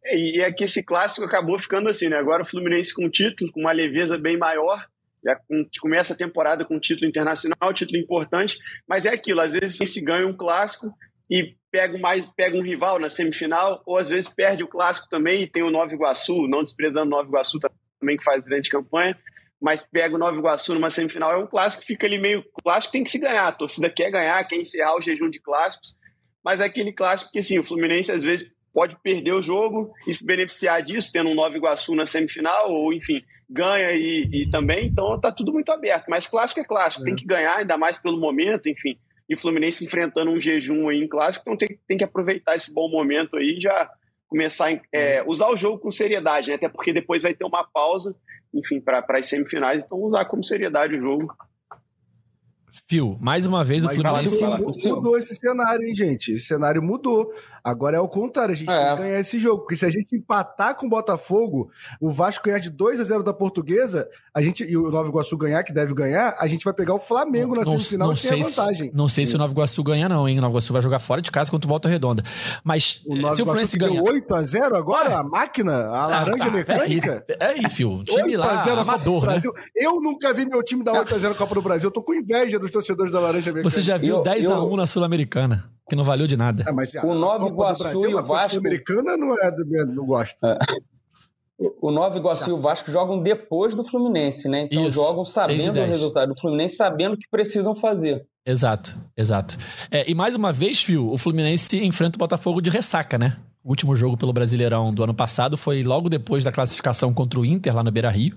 É, e é que esse clássico acabou ficando assim, né? Agora o Fluminense com título, com uma leveza bem maior, já começa a temporada com título internacional, título importante, mas é aquilo, às vezes se ganha um clássico e pega, mais, pega um rival na semifinal, ou às vezes perde o clássico também e tem o Nova Iguaçu, não desprezando o Nova Iguaçu também, que faz grande campanha, mas pega o Nova Iguaçu numa semifinal, é um clássico fica ali meio. Clássico tem que se ganhar, a torcida quer ganhar, quer encerrar o jejum de clássicos, mas é aquele clássico que, assim, o Fluminense às vezes pode perder o jogo e se beneficiar disso, tendo um Nova Iguaçu na semifinal, ou enfim, ganha e, e também, então tá tudo muito aberto. Mas clássico é clássico, é. tem que ganhar, ainda mais pelo momento, enfim. E Fluminense enfrentando um jejum aí em clássico, então tem, tem que aproveitar esse bom momento aí e já começar a é, usar o jogo com seriedade, né? até porque depois vai ter uma pausa, enfim, para as semifinais, então usar com seriedade o jogo. Fio, mais uma vez Mas o Fluminense. Mudou, mudou esse cenário, hein, gente? Esse cenário mudou. Agora é o contrário, a gente é. tem que ganhar esse jogo. Porque se a gente empatar com o Botafogo, o Vasco ganhar de 2 a 0 da Portuguesa, a gente, e o Nova Iguaçu ganhar, que deve ganhar, a gente vai pegar o Flamengo na semifinal não e tem a vantagem. Se, não sei se o Nova Iguaçu ganha, não, hein? O Nova Iguaçu vai jogar fora de casa contra o Volta Redonda. Mas o Nova se o Fluminense ganhar. 8 a 0 agora? A máquina? A laranja ah, mecânica? É aí, Fio. Time lá, 0 amador, né? Eu nunca vi meu time dar 8 a 0 na Copa do Brasil. Eu tô com inveja dos torcedores da laranja você já viu eu, 10 eu... a 1 na Sul-Americana, que não valeu de nada. É, mas o Nova Iguaçu Brasil, e o Vasco. Sul-Americana não é do mesmo, não gosto. É. O Nova Iguaçu e o Vasco jogam depois do Fluminense, né? Então Isso, jogam sabendo o resultado do Fluminense, sabendo o que precisam fazer. Exato, exato. É, e mais uma vez, Fio, o Fluminense enfrenta o Botafogo de ressaca, né? Último jogo pelo Brasileirão do ano passado foi logo depois da classificação contra o Inter lá no Beira Rio.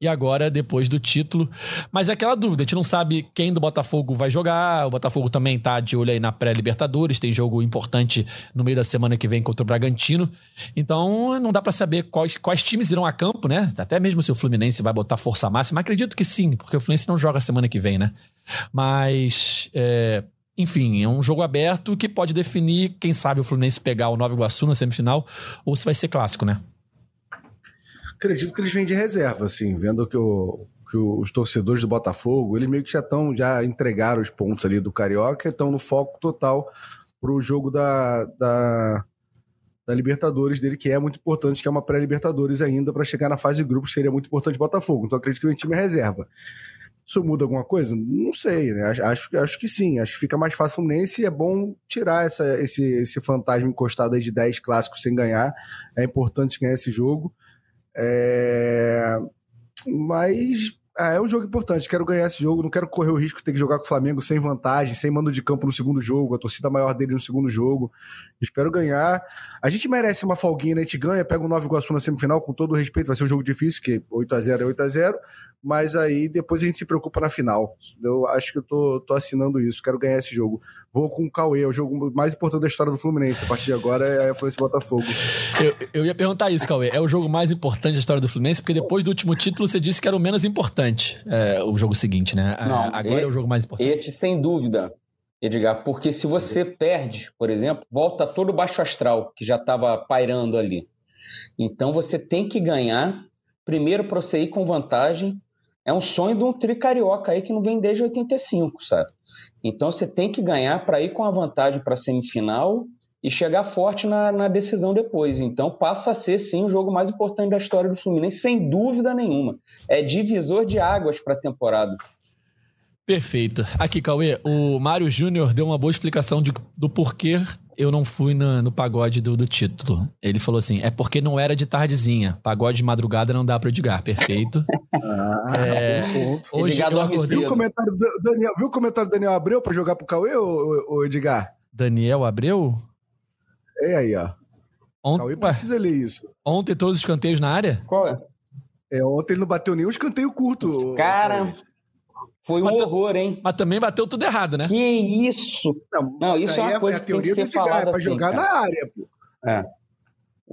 E agora depois do título. Mas é aquela dúvida: a gente não sabe quem do Botafogo vai jogar. O Botafogo também tá de olho aí na pré-Libertadores. Tem jogo importante no meio da semana que vem contra o Bragantino. Então não dá para saber quais, quais times irão a campo, né? Até mesmo se o Fluminense vai botar força máxima. Acredito que sim, porque o Fluminense não joga semana que vem, né? Mas. É, enfim, é um jogo aberto que pode definir, quem sabe, o Fluminense pegar o Nova Iguaçu na semifinal ou se vai ser clássico, né? Acredito que eles vêm de reserva, assim, vendo que, o, que os torcedores do Botafogo, eles meio que já estão, já entregaram os pontos ali do Carioca, estão no foco total para o jogo da, da, da, Libertadores dele, que é muito importante, que é uma pré-Libertadores ainda, para chegar na fase de grupos, seria muito importante o Botafogo. Então acredito que o time é reserva. Isso muda alguma coisa? Não sei, né? Acho, acho que sim. Acho que fica mais fácil o Fluminense e é bom tirar essa, esse, esse fantasma encostado aí de 10 clássicos sem ganhar. É importante ganhar esse jogo. É... Mas ah, é um jogo importante, quero ganhar esse jogo, não quero correr o risco de ter que jogar com o Flamengo sem vantagem, sem mando de campo no segundo jogo, a torcida maior dele no segundo jogo. Espero ganhar. A gente merece uma folguinha, né? A gente ganha, pega o Nova Iguaçu na semifinal, com todo respeito, vai ser um jogo difícil, que 8 a 0 é 8 a 0 mas aí depois a gente se preocupa na final. Eu acho que eu tô, tô assinando isso, quero ganhar esse jogo. Vou com o Cauê, é o jogo mais importante da história do Fluminense. A partir de agora é a Fluminense Botafogo. Eu, eu ia perguntar isso, Cauê. É o jogo mais importante da história do Fluminense, porque depois do último título você disse que era o menos importante, é, o jogo seguinte, né? É, Não, agora é, é o jogo mais importante. Esse, sem dúvida, Edgar, porque se você perde, por exemplo, volta todo o baixo astral que já estava pairando ali. Então você tem que ganhar, primeiro para você ir com vantagem é um sonho de um tricarioca aí que não vem desde 85, sabe? Então você tem que ganhar para ir com a vantagem para a semifinal e chegar forte na, na, decisão depois. Então passa a ser sim o jogo mais importante da história do Fluminense, sem dúvida nenhuma. É divisor de águas para a temporada. Perfeito. Aqui, Cauê, o Mário Júnior deu uma boa explicação de, do porquê eu não fui no, no pagode do, do, título. Ele falou assim: é porque não era de tardezinha. Pagode de madrugada não dá para Edgar. Perfeito. Ah, é, hoje Edgar eu acordei. Viu o, comentário do Daniel, viu o comentário do Daniel Abreu para jogar pro Cauê, ou, ou Edgar? Daniel Abreu? É aí, ó. Ont... Cauê precisa ler isso. Ontem todos os escanteios na área? Qual é? É, ontem ele não bateu nenhum escanteio curto. Cara. Foi um mas, horror, hein? Mas também bateu tudo errado, né? Que isso? Não, não isso é uma é coisa que tem que ser falada. É pra assim, jogar cara. na área, pô. É.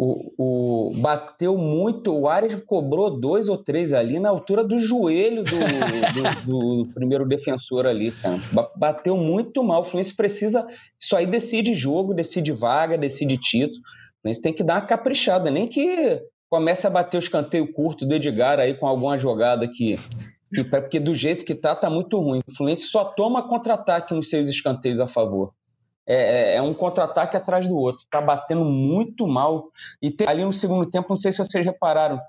O, o, bateu muito, o Arias cobrou dois ou três ali na altura do joelho do, do, do primeiro defensor ali, cara. Bateu muito mal. O Fluminense precisa. Isso aí decide jogo, decide vaga, decide título. O Fluminense tem que dar uma caprichada, nem que comece a bater o escanteio curto do Edgar aí com alguma jogada que porque do jeito que tá, tá muito ruim. O Fluminense só toma contra-ataque nos seus escanteios a favor. É, é, é um contra-ataque atrás do outro. Tá batendo muito mal. E tem, ali no segundo tempo, não sei se vocês repararam,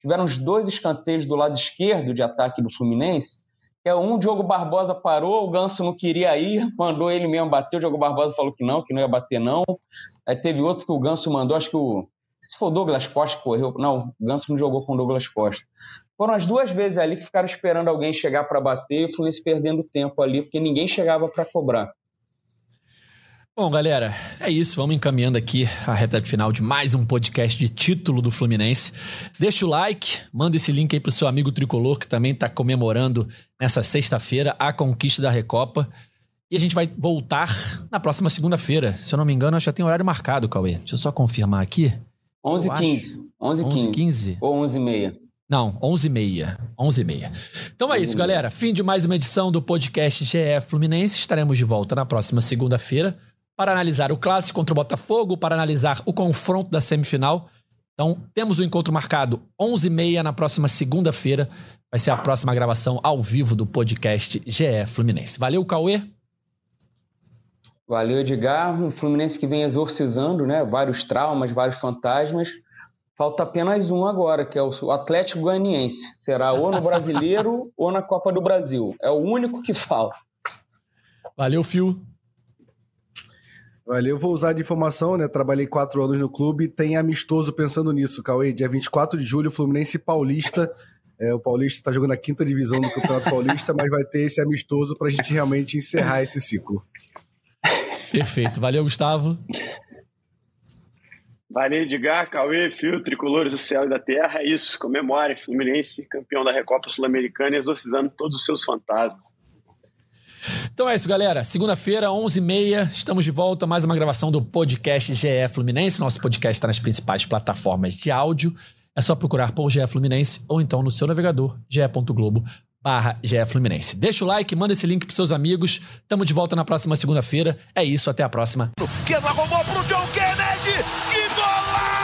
tiveram os dois escanteios do lado esquerdo de ataque do Fluminense. É um Diogo Barbosa parou, o Ganso não queria ir, mandou ele mesmo bater. O Diogo Barbosa falou que não, que não ia bater não. Aí teve outro que o Ganso mandou, acho que o se for o Douglas Costa que correu. Não, o Ganso não jogou com o Douglas Costa. Foram as duas vezes ali que ficaram esperando alguém chegar para bater e o Fluminense perdendo tempo ali, porque ninguém chegava para cobrar. Bom, galera, é isso. Vamos encaminhando aqui a reta final de mais um podcast de título do Fluminense. Deixa o like, manda esse link aí pro seu amigo tricolor que também está comemorando nessa sexta-feira a conquista da Recopa. E a gente vai voltar na próxima segunda-feira. Se eu não me engano, já tem horário marcado, Cauê. Deixa eu só confirmar aqui. 11h15. 11h15. Ou 11h30. Não, 11h30. 11h30. Então é isso, galera. Fim de mais uma edição do podcast GE Fluminense. Estaremos de volta na próxima segunda-feira para analisar o clássico contra o Botafogo, para analisar o confronto da semifinal. Então, temos o um encontro marcado 11h30 na próxima segunda-feira. Vai ser a próxima gravação ao vivo do podcast GE Fluminense. Valeu, Cauê. Valeu, Edgar. Um Fluminense que vem exorcizando né, vários traumas, vários fantasmas. Falta apenas um agora, que é o Atlético Goianiense. Será ou no Brasileiro ou na Copa do Brasil. É o único que falta. Valeu, Fio. Valeu, vou usar de informação, né? Trabalhei quatro anos no clube, tem amistoso pensando nisso, Cauê. Dia 24 de julho, Fluminense Paulista. É, o Paulista está jogando a quinta divisão do Campeonato Paulista, mas vai ter esse amistoso para a gente realmente encerrar esse ciclo. Perfeito. Valeu, Gustavo. Valeu, Edgar, Cauê, Fio, Tricolores do Céu e da Terra. É isso, comemore. Fluminense, campeão da Recopa Sul-Americana, exorcizando todos os seus fantasmas. Então é isso, galera. Segunda-feira, 11h30, estamos de volta. Mais uma gravação do podcast GE Fluminense. Nosso podcast está nas principais plataformas de áudio. É só procurar por GE Fluminense ou então no seu navegador, ge.globo barra GE Fluminense. Deixa o like, manda esse link pros seus amigos. Tamo de volta na próxima segunda-feira. É isso, até a próxima. Arrumou pro John Kennedy. Que golaço!